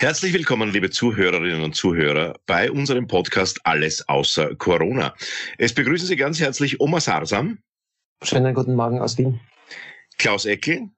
Herzlich willkommen, liebe Zuhörerinnen und Zuhörer, bei unserem Podcast Alles außer Corona. Es begrüßen Sie ganz herzlich Oma Sarsam. Schönen guten Morgen aus Wien. Klaus Eckel.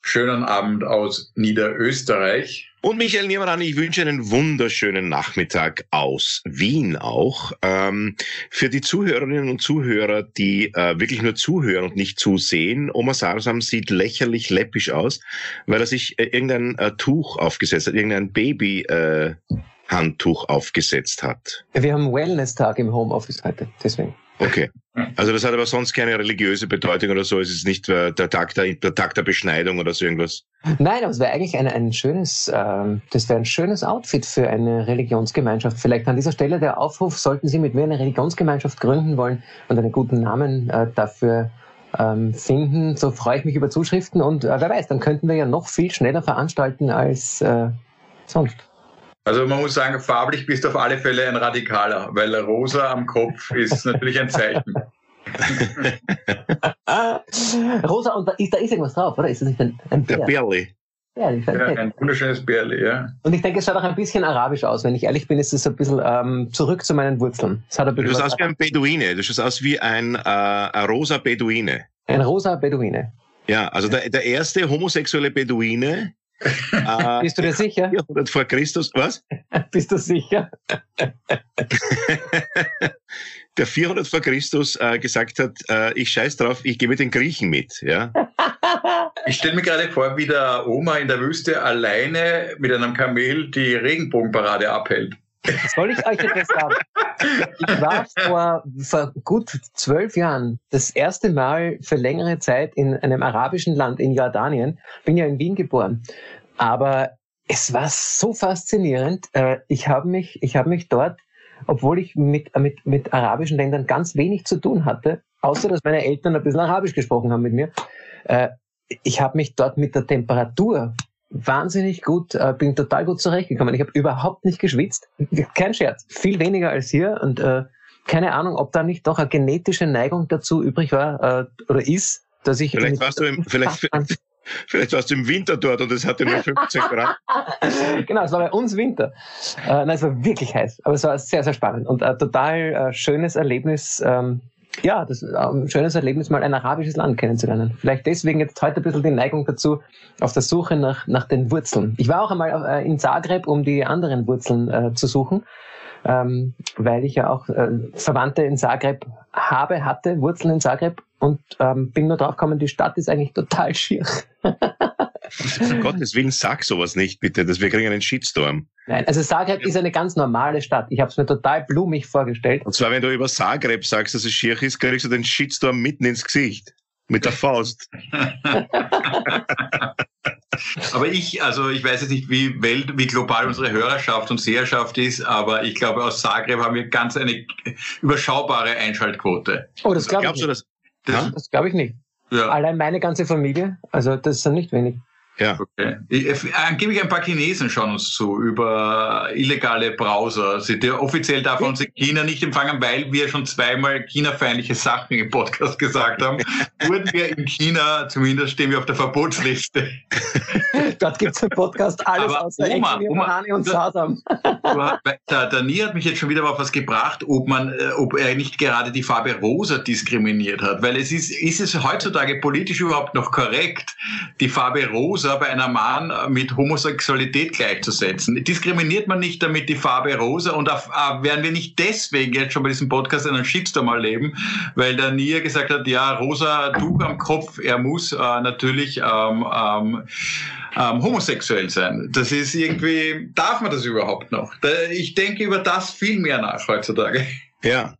Schönen Abend aus Niederösterreich. Und Michael Niemann, ich wünsche einen wunderschönen Nachmittag aus Wien auch. Ähm, für die Zuhörerinnen und Zuhörer, die äh, wirklich nur zuhören und nicht zusehen, Oma Sarsam sieht lächerlich läppisch aus, weil er sich äh, irgendein äh, Tuch aufgesetzt hat, irgendein Baby-Handtuch äh, aufgesetzt hat. Wir haben Wellness-Tag im Homeoffice heute, deswegen. Okay. Also das hat aber sonst keine religiöse Bedeutung oder so. Es ist nicht der Tag der, der Tag der Beschneidung oder so irgendwas. Nein, aber es wäre eigentlich ein, ein schönes, ähm, das wäre ein schönes Outfit für eine Religionsgemeinschaft. Vielleicht an dieser Stelle der Aufruf, sollten Sie mit mir eine Religionsgemeinschaft gründen wollen und einen guten Namen äh, dafür ähm, finden, so freue ich mich über Zuschriften und äh, wer weiß, dann könnten wir ja noch viel schneller veranstalten als äh, sonst. Also man muss sagen, farblich bist du auf alle Fälle ein Radikaler, weil rosa am Kopf ist natürlich ein Zeichen. rosa und da ist, da ist irgendwas drauf, oder? Ist das nicht ein, ein Bär? Der Bärli. Bärli ja, ein wunderschönes Bärli, ja. Und ich denke, es schaut auch ein bisschen arabisch aus. Wenn ich ehrlich bin, ist es ein bisschen ähm, zurück zu meinen Wurzeln. Es hat ein du schaust aus wie ein Beduine. Du schaust aus wie ein, äh, ein rosa Beduine. Ein rosa Beduine. Ja, also der, der erste homosexuelle Beduine äh, Bist du dir sicher? 400 vor Christus, was? Bist du sicher? der 400 vor Christus äh, gesagt hat, äh, ich scheiß drauf, ich gehe mit den Griechen mit. Ja? Ich stelle mir gerade vor, wie der Oma in der Wüste alleine mit einem Kamel die Regenbogenparade abhält. Soll ich euch etwas sagen? Ich war vor, vor gut zwölf Jahren das erste Mal für längere Zeit in einem arabischen Land, in Jordanien. Bin ja in Wien geboren. Aber es war so faszinierend. Äh, ich habe mich, ich habe mich dort, obwohl ich mit, mit, mit arabischen Ländern ganz wenig zu tun hatte, außer dass meine Eltern ein bisschen Arabisch gesprochen haben mit mir, äh, ich habe mich dort mit der Temperatur wahnsinnig gut, äh, bin total gut zurechtgekommen. Ich habe überhaupt nicht geschwitzt. Kein Scherz. Viel weniger als hier. Und äh, keine Ahnung, ob da nicht doch eine genetische Neigung dazu übrig war äh, oder ist, dass ich. Vielleicht warst du im, vielleicht, vielleicht warst du im Winter dort und es hatte nur 15 Grad. genau, es war bei uns Winter. Äh, nein, es war wirklich heiß. Aber es war sehr, sehr spannend und ein total äh, schönes Erlebnis. Ähm, ja, das ist ein schönes Erlebnis, mal ein arabisches Land kennenzulernen. Vielleicht deswegen jetzt heute ein bisschen die Neigung dazu, auf der Suche nach, nach den Wurzeln. Ich war auch einmal äh, in Zagreb, um die anderen Wurzeln äh, zu suchen, ähm, weil ich ja auch äh, Verwandte in Zagreb habe, hatte, Wurzeln in Zagreb und ähm, bin nur drauf gekommen, die Stadt ist eigentlich total schier. um Gottes Willen, sag sowas nicht, bitte, dass wir kriegen einen Shitstorm. Nein, also Zagreb ist eine ganz normale Stadt. Ich habe es mir total blumig vorgestellt. Und zwar, wenn du über Zagreb sagst, dass es schier ist, kriegst du den Shitstorm mitten ins Gesicht. Mit der Faust. aber ich, also ich weiß jetzt nicht, wie welt, wie global unsere Hörerschaft und Seherschaft ist, aber ich glaube, aus Zagreb haben wir ganz eine überschaubare Einschaltquote. Oh, das glaube ich nicht. Das, das, das glaube ich nicht. Ja. Allein meine ganze Familie, also das sind nicht wenig. Ja. Okay. Äh, angeblich ein paar Chinesen schauen uns zu über illegale Browser. Sie, der, offiziell darf uns in China nicht empfangen, weil wir schon zweimal China-feindliche Sachen im Podcast gesagt haben. Wurden wir in China, zumindest stehen wir auf der Verbotsliste. Dort gibt es im Podcast alles Aber außer Oma, Enkel, Oma, und Sasam. Der, der Nie hat mich jetzt schon wieder auf was gebracht, ob man, äh, ob er nicht gerade die Farbe Rosa diskriminiert hat, weil es ist, ist es heutzutage politisch überhaupt noch korrekt, die Farbe Rosa bei einer Mann mit Homosexualität gleichzusetzen? Diskriminiert man nicht damit die Farbe Rosa und auf, äh, werden wir nicht deswegen jetzt schon bei diesem Podcast einen Shitstorm erleben, weil der Nie gesagt hat, ja, rosa Tuch am Kopf, er muss äh, natürlich ähm, ähm, ähm, homosexuell sein. Das ist irgendwie, darf man das überhaupt noch? Ich denke über das viel mehr nach heutzutage. Ja.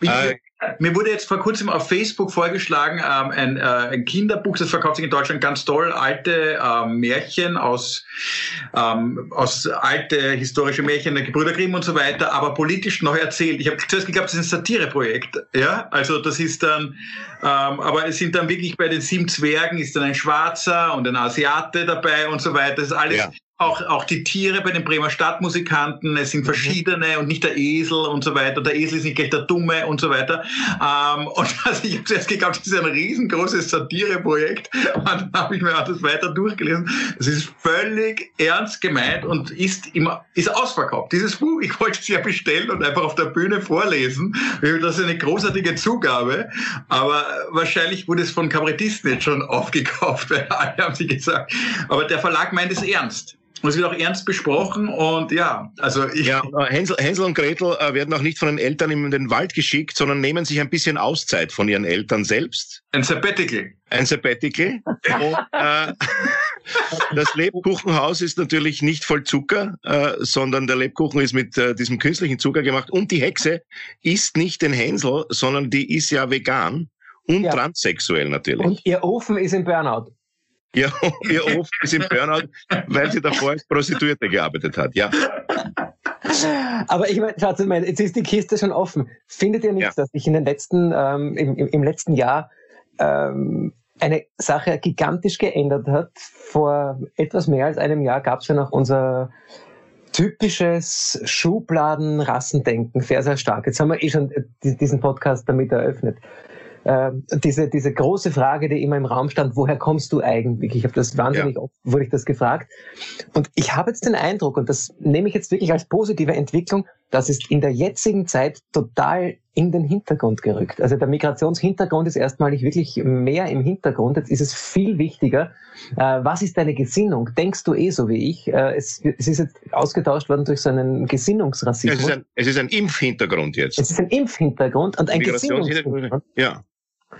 Ich, Äh, mir wurde jetzt vor kurzem auf Facebook vorgeschlagen, ähm, ein, äh, ein Kinderbuch, das verkauft sich in Deutschland ganz toll, alte ähm, Märchen aus, ähm, aus alte historische Märchen der Gebrüder Grimm und so weiter, aber politisch noch erzählt. Ich habe zuerst geglaubt, das ist ein Satireprojekt. Ja, also das ist dann, ähm, aber es sind dann wirklich bei den sieben Zwergen ist dann ein Schwarzer und ein Asiate dabei und so weiter. Das ist alles Ja. Auch, auch die Tiere bei den Bremer Stadtmusikanten, es sind verschiedene und nicht der Esel und so weiter. Der Esel ist nicht gleich der Dumme und so weiter. Ähm, und also ich habe zuerst geglaubt, das ist ein riesengroßes Satireprojekt. Und dann habe ich mir auch das weiter durchgelesen. Das ist völlig ernst gemeint und ist immer, ist ausverkauft. Dieses Buch, ich wollte es ja bestellen und einfach auf der Bühne vorlesen. Das ist eine großartige Zugabe. Aber wahrscheinlich wurde es von Kabarettisten jetzt schon aufgekauft, weil alle haben sie gesagt. Aber der Verlag meint es ernst. Und es wird auch ernst besprochen und ja, also ich, Ja, äh, Hänsel, Hänsel und Gretel äh, werden auch nicht von den Eltern in den Wald geschickt, sondern nehmen sich ein bisschen Auszeit von ihren Eltern selbst. ein Sabbatical. Ein Sabbatical. Und, äh, das Lebkuchenhaus ist natürlich nicht voll Zucker, äh, sondern der Lebkuchen ist mit äh, diesem künstlichen Zucker gemacht. Und die Hexe isst nicht den Hänsel, sondern die ist ja vegan und Ja. transsexuell natürlich. Und ihr Ofen ist im Burnout. Ja, ihr Ofen ist im Burnout, weil sie davor als Prostituierte gearbeitet hat. Ja, Aber ich meine, meine, jetzt ist die Kiste schon offen. Findet ihr nicht, Ja. dass sich in den letzten, ähm, im, im, im letzten Jahr ähm, eine Sache gigantisch geändert hat? Vor etwas mehr als einem Jahr gab es ja noch unser typisches Schubladen-Rassendenken, sehr, sehr stark. Jetzt haben wir eh schon äh, di- diesen Podcast damit eröffnet. Ähm, diese, diese große Frage, die immer im Raum stand, woher kommst du eigentlich? Ich habe das wahnsinnig oft, wurde ich das gefragt. Und ich habe jetzt den Eindruck, und das nehme ich jetzt wirklich als positive Entwicklung, das ist in der jetzigen Zeit total in den Hintergrund gerückt. Also der Migrationshintergrund ist erstmalig wirklich mehr im Hintergrund. Jetzt ist es viel wichtiger. Äh, was ist deine Gesinnung? Denkst du eh so wie ich? Äh, es, es ist jetzt ausgetauscht worden durch so einen es Gesinnungsrassismus. ist ein, es ist ein Impfhintergrund jetzt. es ist ein Impfhintergrund und ein. Gesinnungshintergrund. Ja.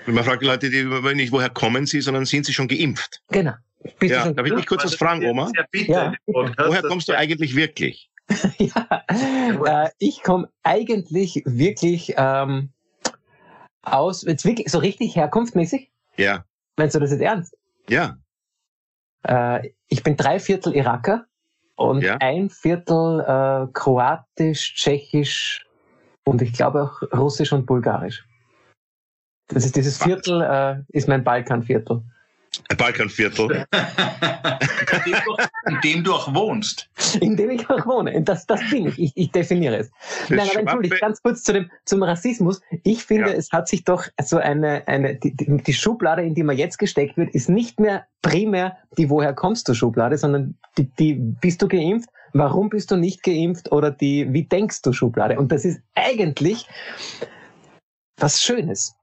Man fragt die Leute, die nicht, woher kommen sie, sondern sind sie schon geimpft? Genau. Bist Ja, darf ich dich kurz was fragen, Oma? Ja, bitte. Woher kommst du eigentlich wirklich? ja, äh, ich komme eigentlich wirklich ähm, aus, jetzt wirklich so richtig herkunftmäßig, Ja, meinst du das jetzt ernst? ja. Äh, ich bin drei Viertel Iraker und Ja. ein Viertel äh, Kroatisch, Tschechisch und ich glaube auch Russisch und Bulgarisch. Das ist dieses? Viertel, äh, ist mein Balkanviertel. Balkanviertel. in, dem du, in dem du auch wohnst. in dem ich auch wohne. Das, das bin ich. ich. Ich definiere es. Nein, aber entschuldigt, ganz kurz zu dem, zum Rassismus. Ich finde, Ja. es hat sich doch so eine, eine die, die die Schublade, in die man jetzt gesteckt wird, ist nicht mehr primär die Woher kommst du Schublade, sondern die, die bist du geimpft, warum bist du nicht geimpft oder die Wie denkst du Schublade. Und das ist eigentlich was Schönes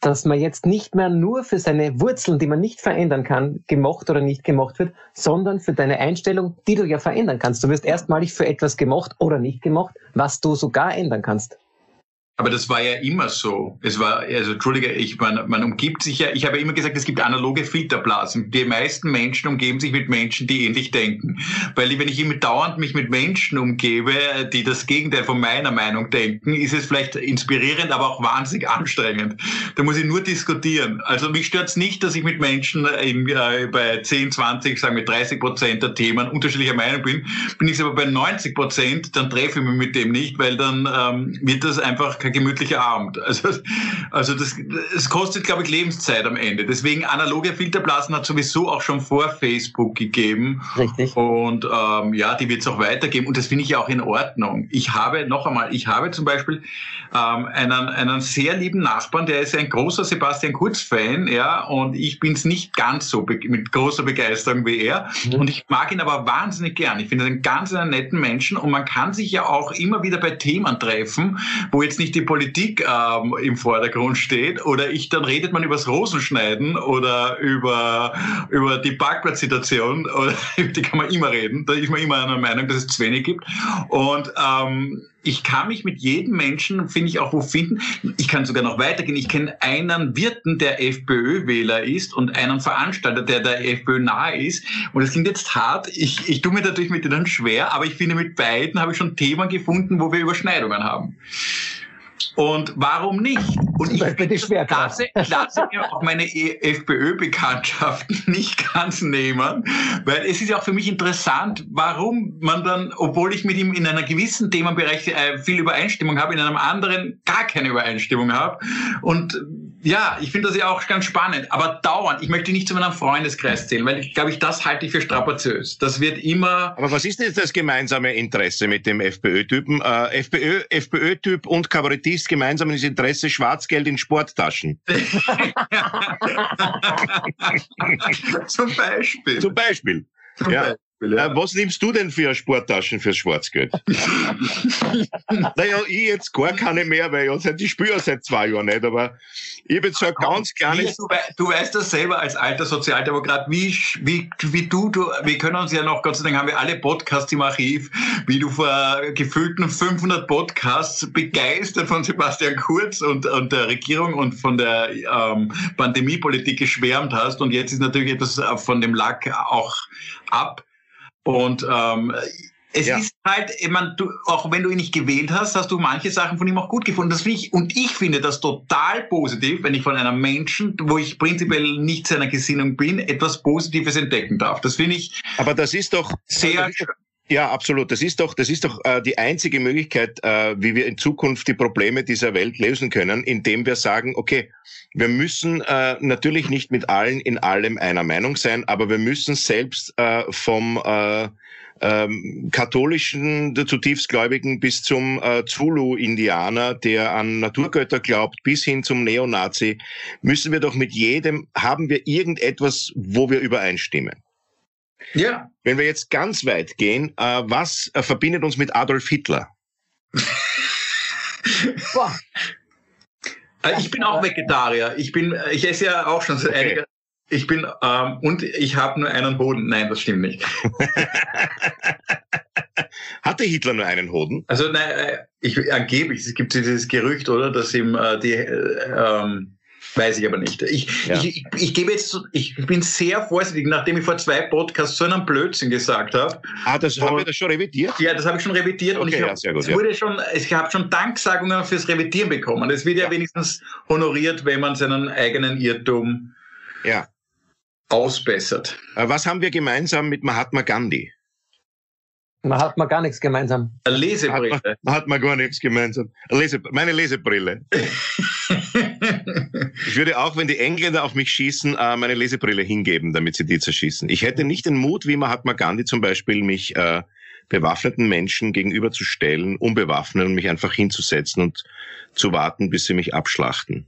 dass man jetzt nicht mehr nur für seine Wurzeln, die man nicht verändern kann, gemocht oder nicht gemocht wird, sondern für deine Einstellung, die du ja verändern kannst. Du wirst erstmalig für etwas gemocht oder nicht gemocht, was du sogar ändern kannst. Aber das war ja immer so. Es war, also Entschuldige, ich, man, man umgibt sich ja, ich habe immer gesagt, es gibt analoge Filterblasen. Die meisten Menschen umgeben sich mit Menschen, die ähnlich denken. Weil wenn ich immer dauernd mich mit Menschen umgebe, die das Gegenteil von meiner Meinung denken, ist es vielleicht inspirierend, aber auch wahnsinnig anstrengend. Da muss ich nur diskutieren. Also mich stört's nicht, dass ich mit Menschen in, äh, bei 10, 20, sagen wir 30 Prozent der Themen unterschiedlicher Meinung bin. Bin ich aber bei 90 Prozent, dann treffe ich mich mit dem nicht, weil dann ähm, wird das einfach kein gemütlicher Abend. Also, also das, es kostet, glaube ich, Lebenszeit am Ende. Deswegen analoge Filterblasen hat sowieso auch schon vor Facebook gegeben. Richtig. Und ähm, ja, die wird es auch weitergeben. Und das finde ich ja auch in Ordnung. Ich habe, noch einmal, ich habe zum Beispiel ähm, einen, einen sehr lieben Nachbarn, der ist ein großer Sebastian Kurz-Fan, ja, und ich bin es nicht ganz so mit großer Begeisterung wie er. Mhm. Und ich mag ihn aber wahnsinnig gern. Ich finde einen ganz einen netten Menschen und man kann sich ja auch immer wieder bei Themen treffen, wo jetzt nicht die Politik ähm, im Vordergrund steht oder ich, dann redet man übers Rosenschneiden oder über, über die Parkplatzsituation oder die kann man immer reden. Da ist man immer einer Meinung, dass es zu wenig gibt. Und ähm, ich kann mich mit jedem Menschen, finde ich, auch wo finden. Ich kann sogar noch weitergehen. Ich kenne einen Wirten, der FPÖ-Wähler ist und einen Veranstalter, der der FPÖ nahe ist. Und es klingt jetzt hart. Ich, ich tue mir natürlich mit denen schwer, aber ich finde, mit beiden habe ich schon Themen gefunden, wo wir Überschneidungen haben. Und warum nicht? Und ich lasse, lasse mir auch meine e- FPÖ-Bekanntschaften nicht ganz nehmen, weil es ist ja auch für mich interessant, warum man dann, obwohl ich mit ihm in einer gewissen Themenbereich äh, viel Übereinstimmung habe, in einem anderen gar keine Übereinstimmung habe. Und ja, ich finde das ja auch ganz spannend. Aber dauernd, ich möchte nicht zu meinem Freundeskreis zählen, weil ich glaube, ich das halte ich für strapaziös. Das wird immer. Aber was ist denn jetzt das gemeinsame Interesse mit dem FPÖ-Typen? Äh, FPÖ, FPÖ-Typ und Kabarettist gemeinsames Interesse Schwarzgeld in Sporttaschen. Zum Beispiel. Zum Beispiel. Ja. Äh, was nimmst du denn für Sporttaschen fürs Schwarzgeld? naja, ich jetzt gar keine mehr, weil ich, seit, ich spüre seit zwei Jahren nicht, aber ich habe jetzt so ein ganz kleines... Du, du, weißt das selber als alter Sozialdemokrat, wie, wie, wie du, du, wir können uns ja noch, Gott sei Dank haben wir alle Podcasts im Archiv, wie du vor gefühlten 500 Podcasts begeistert von Sebastian Kurz und, und der Regierung und von der ähm, Pandemiepolitik geschwärmt hast und jetzt ist natürlich etwas von dem Lack auch ab. Und ähm, es ja. ist halt, ich meine, du, auch wenn du ihn nicht gewählt hast, hast du manche Sachen von ihm auch gut gefunden. Das finde ich, und ich finde das total positiv, wenn ich von einem Menschen, wo ich prinzipiell nicht seiner Gesinnung bin, etwas Positives entdecken darf. Das finde ich. Aber das ist doch sehr. Ja, absolut. Das ist doch, das ist doch äh, die einzige Möglichkeit, äh, wie wir in Zukunft die Probleme dieser Welt lösen können, indem wir sagen, okay, wir müssen äh, natürlich nicht mit allen in allem einer Meinung sein, aber wir müssen selbst äh, vom äh, ähm, katholischen, der zutiefst Gläubigen bis zum äh, Zulu-Indianer, der an Naturgötter glaubt, bis hin zum Neonazi, müssen wir doch mit jedem, haben wir irgendetwas, wo wir übereinstimmen. Ja. Wenn wir jetzt ganz weit gehen, äh, was äh, verbindet uns mit Adolf Hitler? Boah. Äh, ich bin auch Vegetarier. Ich bin, äh, ich esse ja auch schon seit okay. einiger ich bin ähm, und ich habe nur einen Hoden. Nein, das stimmt nicht. Hatte Hitler nur einen Hoden? Also nein, äh, ich angeblich, es gibt dieses Gerücht, oder, dass ihm äh, die äh, ähm, Weiß ich aber nicht. Ich, ja. ich, ich, ich, gebe jetzt, ich bin sehr vorsichtig, nachdem ich vor zwei Podcasts so einen Blödsinn gesagt habe. Ah, das haben wir das schon revidiert? Ja, das habe ich schon revidiert okay, und ich, ja, gut, wurde ja. schon, ich habe schon Danksagungen fürs Revidieren bekommen. Es wird ja, wenigstens honoriert, wenn man seinen eigenen Irrtum ja. ausbessert. Äh, was haben wir gemeinsam mit Mahatma Gandhi? Man hat mal gar nichts gemeinsam. Eine Lesebrille. Man hat, man hat mal gar nichts gemeinsam. Lese, meine Lesebrille. ich würde auch, wenn die Engländer auf mich schießen, äh, meine Lesebrille hingeben, damit sie die zerschießen. Ich hätte nicht den Mut, wie Mahatma Gandhi zum Beispiel, mich äh, bewaffneten Menschen gegenüberzustellen, unbewaffnet und mich einfach hinzusetzen und zu warten, bis sie mich abschlachten.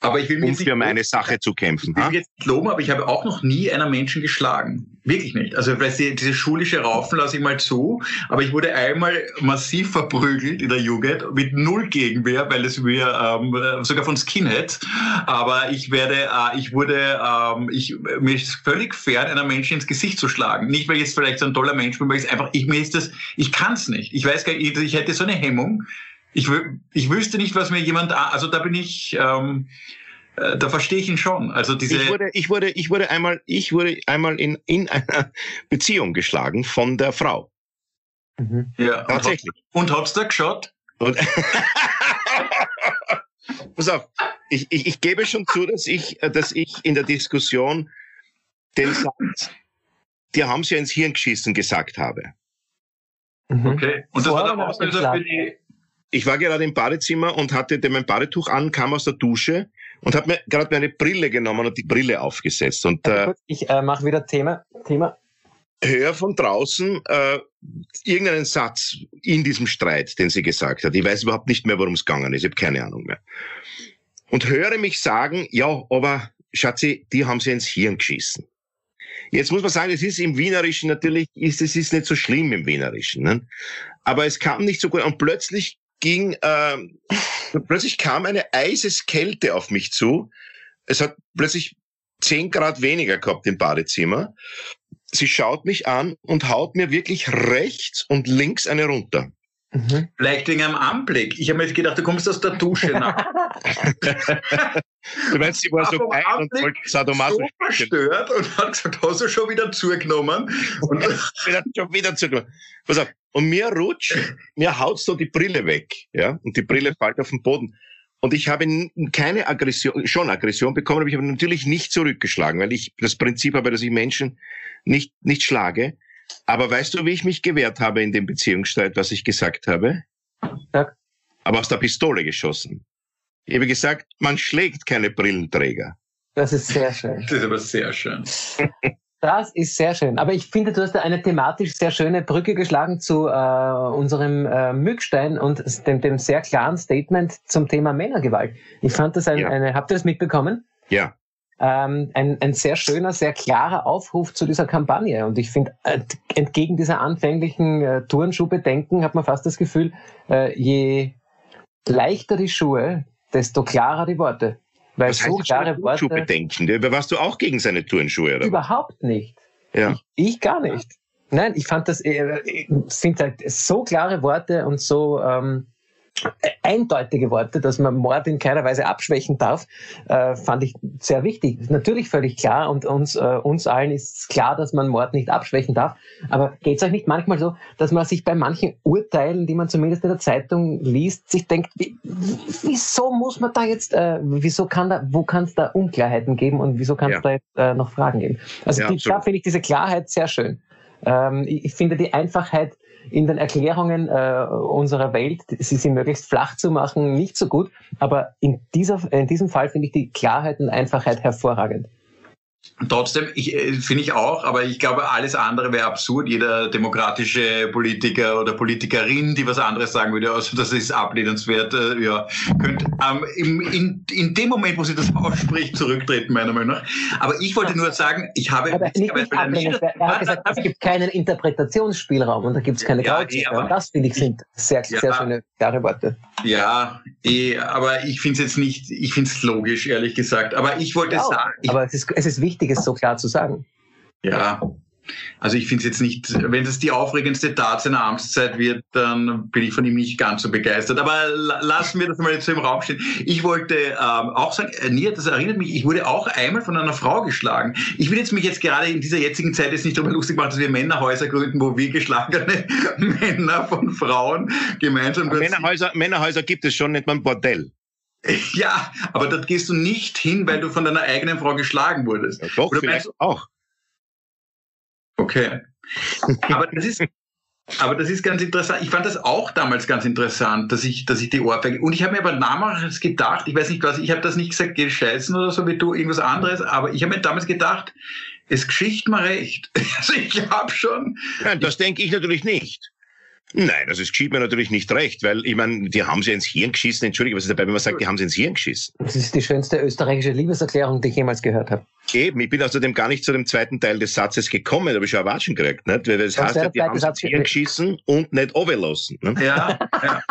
Aber ich will um für meine Sache zu kämpfen. Ich will jetzt nicht loben, aber ich habe auch noch nie einen Menschen geschlagen. Wirklich nicht. Also die, diese schulische Raufen lasse ich mal zu, aber ich wurde einmal massiv verprügelt in der Jugend mit null Gegenwehr, weil es mir ähm, sogar von Skinhead. Aber ich werde, äh, ich wurde, ähm, ich mir ist völlig fern, einer Menschen ins Gesicht zu schlagen. Nicht weil ich jetzt vielleicht so ein toller Mensch bin, weil ich einfach, ich mir ist das, ich kann es nicht. Ich weiß gar nicht, ich hätte so eine Hemmung ich, ich wüsste nicht, was mir jemand, also da bin ich, ähm, äh, da verstehe ich ihn schon. Also diese. Ich wurde, ich wurde, ich wurde einmal, ich wurde einmal in, in einer Beziehung geschlagen von der Frau. Mhm. Ja, tatsächlich. Und, und hat's da geschaut? Und Pass auf, ich, ich, ich gebe schon zu, dass ich, dass ich in der Diskussion den Satz, die haben sie ja ins Hirn geschissen, gesagt habe. Mhm. Okay. Und das war der Auslöser für die, ich war gerade im Badezimmer und hatte mein Badetuch an, kam aus der Dusche und habe mir gerade meine Brille genommen und die Brille aufgesetzt. Und äh, ich äh, mache wieder Thema. Thema. Hör von draußen äh, irgendeinen Satz in diesem Streit, den sie gesagt hat. Ich weiß überhaupt nicht mehr, worum es gegangen ist. Ich habe keine Ahnung mehr. Und höre mich sagen, ja, aber Schatzi, die haben sie ins Hirn geschissen. Jetzt muss man sagen, es ist im Wienerischen natürlich, ist, es ist nicht so schlimm im Wienerischen. Ne? Aber es kam nicht so gut. Und plötzlich ging, äh, plötzlich kam eine Eiseskälte auf mich zu. Es hat plötzlich zehn Grad weniger gehabt im Badezimmer. Sie schaut mich an und haut mir wirklich rechts und links eine runter. Mhm. Vielleicht wegen einem Anblick. Ich habe mir jetzt gedacht, du kommst aus der Dusche nach. du meinst, sie war so geil und wollte sadomasochisch. So verstört und hat gesagt, hast du schon wieder zugenommen? Und hat schon wieder zugenommen. Pass auf. Und mir rutscht, mir haut so die Brille weg, ja, und die Brille fällt auf den Boden. Und ich habe keine Aggression, schon Aggression bekommen, aber ich habe natürlich nicht zurückgeschlagen, weil ich das Prinzip habe, dass ich Menschen nicht, nicht schlage. Aber weißt du, wie ich mich gewehrt habe in dem Beziehungsstreit, was ich gesagt habe? Ja. Aber aus der Pistole geschossen. Ich habe gesagt, man schlägt keine Brillenträger. Das ist sehr schön. Das ist aber sehr schön. Das ist sehr schön. Aber ich finde, du hast da eine thematisch sehr schöne Brücke geschlagen zu äh, unserem äh, Mückstein und dem, dem sehr klaren Statement zum Thema Männergewalt. Ich fand das ein, ja. eine, habt ihr das mitbekommen? Ja ähm, ein, ein sehr schöner, sehr klarer Aufruf zu dieser Kampagne. Und ich finde, äh, entgegen dieser anfänglichen äh, Turnschuhbedenken hat man fast das Gefühl, äh, je leichter die Schuhe, desto klarer die Worte. Weil Was so heißt klare Worte. Schuhbedenken? Warst du auch gegen seine Turnschuhe? Oder? Überhaupt nicht. Ja. Ich, ich gar nicht. Nein, ich fand das, äh, ich finde halt so klare Worte und so ähm, eindeutige Worte, dass man Mord in keiner Weise abschwächen darf, äh, fand ich sehr wichtig. Natürlich völlig klar und uns, äh, uns allen ist klar, dass man Mord nicht abschwächen darf. Aber geht es euch nicht manchmal so, dass man sich bei manchen Urteilen, die man zumindest in der Zeitung liest, sich denkt, wie, wieso muss man da jetzt, äh, wieso kann da, wo kann es da Unklarheiten geben und wieso kann es ja. da jetzt äh, noch Fragen geben? Also ja, die, da finde ich diese Klarheit sehr schön. Ähm, ich, ich finde die Einfachheit in den Erklärungen äh, unserer Welt, sie sind möglichst flach zu machen, nicht so gut. Aber in, dieser, in diesem Fall finde ich die Klarheit und Einfachheit hervorragend. Trotzdem, ich, äh, finde ich auch, aber ich glaube, alles andere wäre absurd. Jeder demokratische Politiker oder Politikerin, die was anderes sagen würde, also das ist ablehnenswert, äh, ja, könnte ähm, im, in, in dem Moment, wo sie das ausspricht, zurücktreten, meiner Meinung nach. Aber ich wollte nur sagen, ich habe... Aber nicht, nicht ablehnenswert. Er hat gesagt, es gibt keinen Interpretationsspielraum und da gibt es keine ja. Eh, das, finde ich, sind sehr, ja, sehr schöne, klare Worte. Ja, eh, aber ich finde es jetzt nicht, ich finde es logisch, ehrlich gesagt. Aber ich wollte ja, sagen... Ich, aber es ist, es ist wichtig, es so klar zu sagen. Ja, also ich finde es jetzt nicht, wenn es die aufregendste Tat seiner Amtszeit wird, dann bin ich von ihm nicht ganz so begeistert. Aber lassen wir das mal jetzt so im Raum stehen. Ich wollte ähm, auch sagen, äh, Nia, das erinnert mich, ich wurde auch einmal von einer Frau geschlagen. Ich will jetzt mich jetzt gerade in dieser jetzigen Zeit jetzt nicht darüber lustig machen, dass wir Männerhäuser gründen, wo wir geschlagene Männer von Frauen gemeinsam... Männerhäuser, Männerhäuser gibt es schon, nicht mal ein Bordell. Ja, aber dort gehst du nicht hin, weil du von deiner eigenen Frau geschlagen wurdest. Ja, doch, Oder vielleicht auch. Okay. Aber das ist, aber das ist ganz interessant. Ich fand das auch damals ganz interessant, dass ich, dass ich die Ohrfeige. Und ich habe mir aber damals gedacht, ich weiß nicht was, ich habe das nicht gesagt, geh scheißen oder so wie du, irgendwas anderes, aber ich habe mir damals gedacht, es geschicht mal recht. Also ich habe schon. Ja, das denke ich natürlich nicht. Nein, also es geschieht mir natürlich nicht recht, weil ich meine, die haben sie ins Hirn geschissen. Entschuldige, was ist dabei, wenn man sagt, die haben sie ins Hirn geschissen? Das ist die schönste österreichische Liebeserklärung, die ich jemals gehört habe. Eben, ich bin außerdem gar nicht zu dem zweiten Teil des Satzes gekommen, da habe ich schon erwatschen gekriegt. Nicht? Weil das, das heißt ja, die haben sie ins Hirn geschissen und nicht overlassen. Ne? Ja, ja.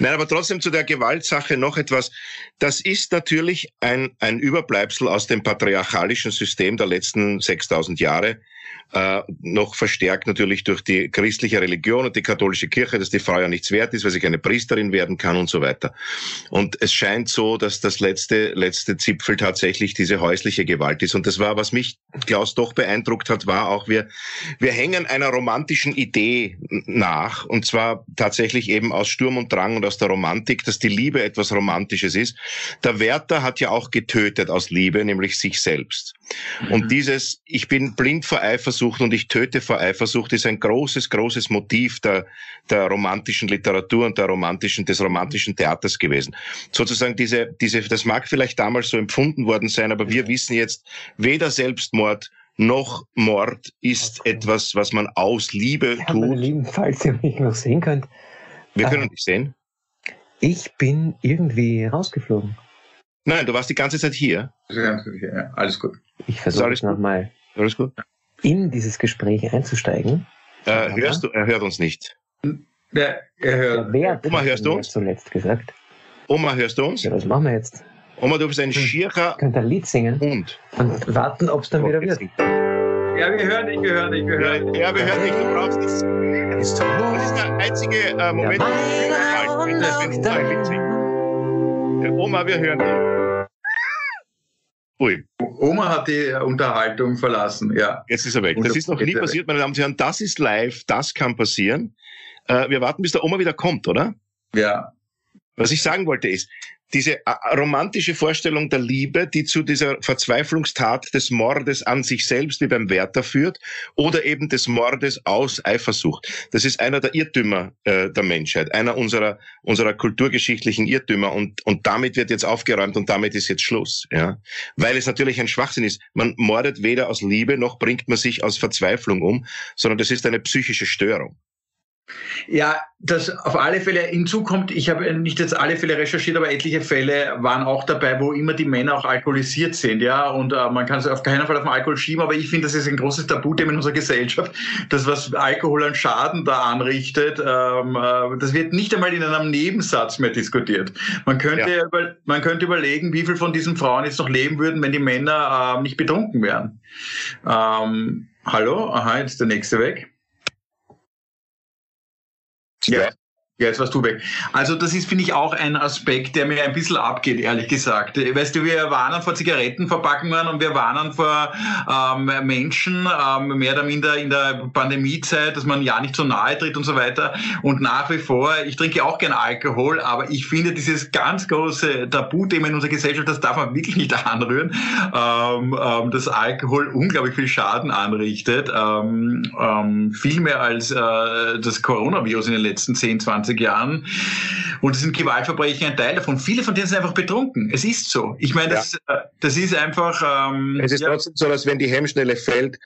Nein, aber trotzdem zu der Gewaltsache noch etwas. Das ist natürlich ein, ein Überbleibsel aus dem patriarchalischen System der letzten 6000 Jahre äh, noch verstärkt natürlich durch die christliche Religion und die katholische Kirche, dass die Frau ja nichts wert ist, weil sie keine Priesterin werden kann und so weiter. Und es scheint so, dass das letzte, letzte Zipfel tatsächlich diese häusliche Gewalt ist. Und das war, was mich, Klaus, doch beeindruckt hat, war auch, wir, wir hängen einer romantischen Idee nach. Und zwar tatsächlich eben aus Sturm und Drang und aus der Romantik, dass die Liebe etwas Romantisches ist. Der Werther hat ja auch getötet aus Liebe, nämlich sich selbst. Und mhm. dieses, ich bin blind vor Eifersucht Eifersucht und ich töte vor Eifersucht ist ein großes, großes Motiv der, der romantischen Literatur und der romantischen, des romantischen Theaters gewesen. Sozusagen diese, diese, das mag vielleicht damals so empfunden worden sein, aber wir wissen jetzt, weder Selbstmord noch Mord ist okay. etwas, was man aus Liebe ja, tut. Meine Lieben, falls ihr mich noch sehen könnt. Wir können äh, dich sehen. Ich bin irgendwie rausgeflogen. Nein, du warst die ganze Zeit hier. Ja, alles gut. Ich versuche es nochmal alles gut. In dieses Gespräch einzusteigen. Äh, hörst du? Er hört uns nicht. Ja, er hört. Ja, wer Oma, hörst du uns? Zuletzt gesagt. Oma, hörst du uns? Ja, was machen wir jetzt? Oma, du bist ein schierer Könnt ein Lied singen Hund. und warten, ob es dann wieder wird. Ja, wir hören dich, wir hören dich, wir hören dich. Ja, wir hören dich, du brauchst nichts. Das ist der einzige äh, Moment, Ja, wenn du Lied singst. Ja, Oma, wir hören dich. Ui, Oma hat die Unterhaltung verlassen, ja. jetzt ist er weg. Das ist noch nie passiert, meine Damen und Herren. Das ist live, das kann passieren. Äh, wir warten, bis der Oma wieder kommt, oder? Ja. Was ich sagen wollte ist, diese äh, romantische Vorstellung der Liebe, die zu dieser Verzweiflungstat des Mordes an sich selbst wie beim Wärter führt oder eben des Mordes aus Eifersucht. Das ist einer der Irrtümer äh, der Menschheit, einer unserer, unserer kulturgeschichtlichen Irrtümer und, und damit wird jetzt aufgeräumt und damit ist jetzt Schluss. Ja? Weil es natürlich ein Schwachsinn ist. Man mordet weder aus Liebe noch bringt man sich aus Verzweiflung um, sondern das ist eine psychische Störung. Ja, das auf alle Fälle hinzukommt, ich habe nicht jetzt alle Fälle recherchiert, aber etliche Fälle waren auch dabei, wo immer die Männer auch alkoholisiert sind, ja, und äh, man kann es auf keinen Fall auf den Alkohol schieben, aber ich finde, das ist ein großes Tabuthema in unserer Gesellschaft, das was Alkohol an Schaden da anrichtet, ähm, äh, das wird nicht einmal in einem Nebensatz mehr diskutiert. Man könnte, ja. über, man könnte überlegen, wie viel von diesen Frauen jetzt noch leben würden, wenn die Männer äh, nicht betrunken wären. Ähm, hallo, aha, jetzt der nächste weg. yeah. Ja. Jetzt warst du weg. Also das ist, finde ich, auch ein Aspekt, der mir ein bisschen abgeht, ehrlich gesagt. Weißt du, wir warnen vor Zigarettenverpackungen und wir warnen vor ähm, Menschen, ähm, mehr oder minder in der Pandemiezeit, dass man ja nicht so nahe tritt und so weiter. Und nach wie vor, ich trinke auch gern Alkohol, aber ich finde dieses ganz große Tabuthema in unserer Gesellschaft, das darf man wirklich nicht anrühren, ähm, ähm, dass Alkohol unglaublich viel Schaden anrichtet. Ähm, ähm, viel mehr als äh, das Coronavirus in den letzten 10, 20 20 Jahren. Und es sind Gewaltverbrechen ein Teil davon. Viele von denen sind einfach betrunken. Es ist so. Ich meine, das, ja. Das ist einfach. Ähm, es ist ja. trotzdem so, dass wenn die Hemmschnelle fällt,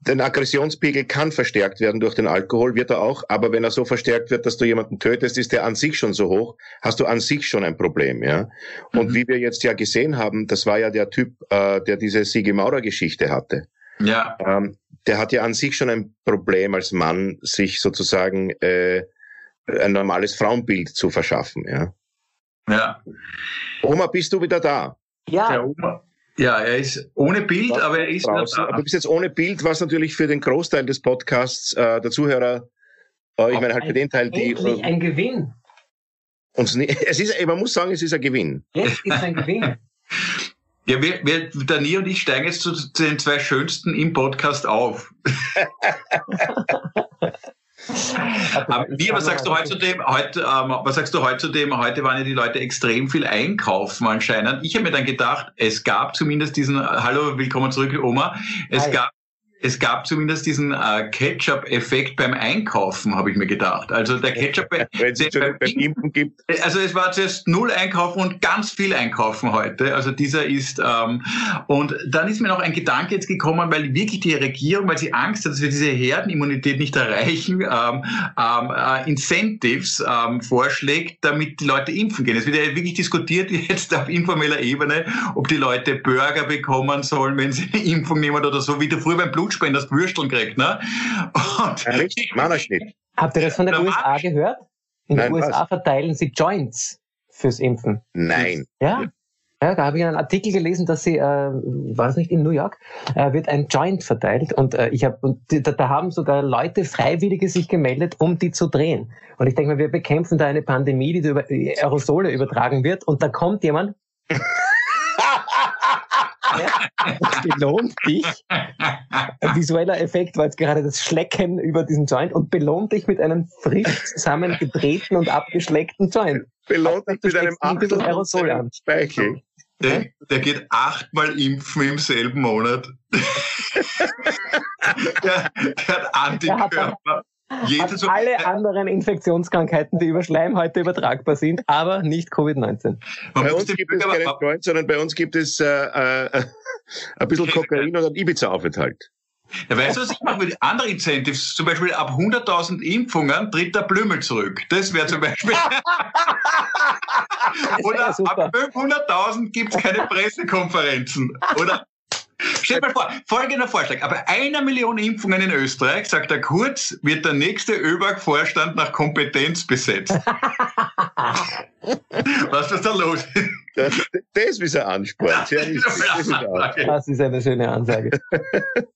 der Aggressionspegel kann verstärkt werden durch den Alkohol, wird er auch, aber wenn er so verstärkt wird, dass du jemanden tötest, ist der an sich schon so hoch, hast du an sich schon ein Problem, ja. Und mhm. wie wir jetzt ja gesehen haben, das war ja der Typ, äh, der diese Sigi Maurer Geschichte hatte. Ja. Ähm, der hat ja an sich schon ein Problem als Mann, sich sozusagen äh, ein normales Frauenbild zu verschaffen. Ja. ja. Oma, bist du wieder da? Ja. Oma, ja, er ist ohne Bild, was aber er ist draußen. wieder da. Du bist jetzt ohne Bild, was natürlich für den Großteil des Podcasts äh, der Zuhörer, äh, ich meine halt für den Teil, die äh, ein Gewinn. Uns nie, es ist, man muss sagen, es ist ein Gewinn. Es ist ein Gewinn. Ja, wir, wir, Dani und ich steigen jetzt zu, zu den zwei schönsten im Podcast auf. Aber wie, was sagst du heute zu dem, heute, ähm, was sagst du heute zu dem, heute waren ja die Leute extrem viel einkaufen anscheinend. Ich habe mir dann gedacht, es gab zumindest diesen, hallo, willkommen zurück, Oma, es Hi. gab es gab zumindest diesen äh, Ketchup-Effekt beim Einkaufen, habe ich mir gedacht. Also der Ketchup, Wenn es beim Impfen gibt. Also es war zuerst null einkaufen und ganz viel einkaufen heute. Also dieser ist ähm, und dann ist mir noch ein Gedanke jetzt gekommen, weil wirklich die Regierung, weil sie Angst hat, dass wir diese Herdenimmunität nicht erreichen, ähm, ähm, äh, Incentives ähm, vorschlägt, damit die Leute impfen gehen. Es wird ja wirklich diskutiert jetzt auf informeller Ebene, ob die Leute Burger bekommen sollen, wenn sie eine Impfung nehmen oder so, wie du früher beim Blut Blutspender das Würsteln kriegt, ne? Und ja, richtig, Mannerschnitt. Habt ihr das von der USA gehört? In den USA was? verteilen sie Joints fürs Impfen. Nein. Ja? Ja, da habe ich einen Artikel gelesen, dass sie, äh, war es nicht in New York, äh, wird ein Joint verteilt und äh, ich habe, da, da haben sogar Leute Freiwillige sich gemeldet, um die zu drehen. Und ich denke mal, wir bekämpfen da eine Pandemie, die über Aerosole übertragen wird und da kommt jemand das belohnt dich. Ein visueller Effekt war jetzt gerade das Schlecken über diesen Joint und belohnt dich mit einem frisch zusammengedrehten und abgeschleckten Joint. Belohnt dich mit einem ein bisschen Aerosol an. Speichel. Der, der geht achtmal impfen im selben Monat. der, der hat Antikörper. Jedes alle anderen Infektionskrankheiten, die über Schleimhäute übertragbar sind, aber nicht Covid-19. Bei uns gibt es keine Joint, sondern bei uns gibt es äh, äh, ein bisschen Kokain oder einen Ibiza-Aufenthalt. Ja, weißt du, was ich mache mit anderen Incentives? Zum Beispiel ab 100.000 Impfungen tritt der Blümel zurück. Das wäre zum Beispiel. Oder ab 500.000 gibt es keine Pressekonferenzen. Oder Stell dir mal vor, folgender Vorschlag. Aber einer Million Impfungen in Österreich, sagt er kurz, wird der nächste ÖBAG-Vorstand nach Kompetenz besetzt. Was ist da los? Das, das ist ein Ansporn. Das ist eine schöne Ansage.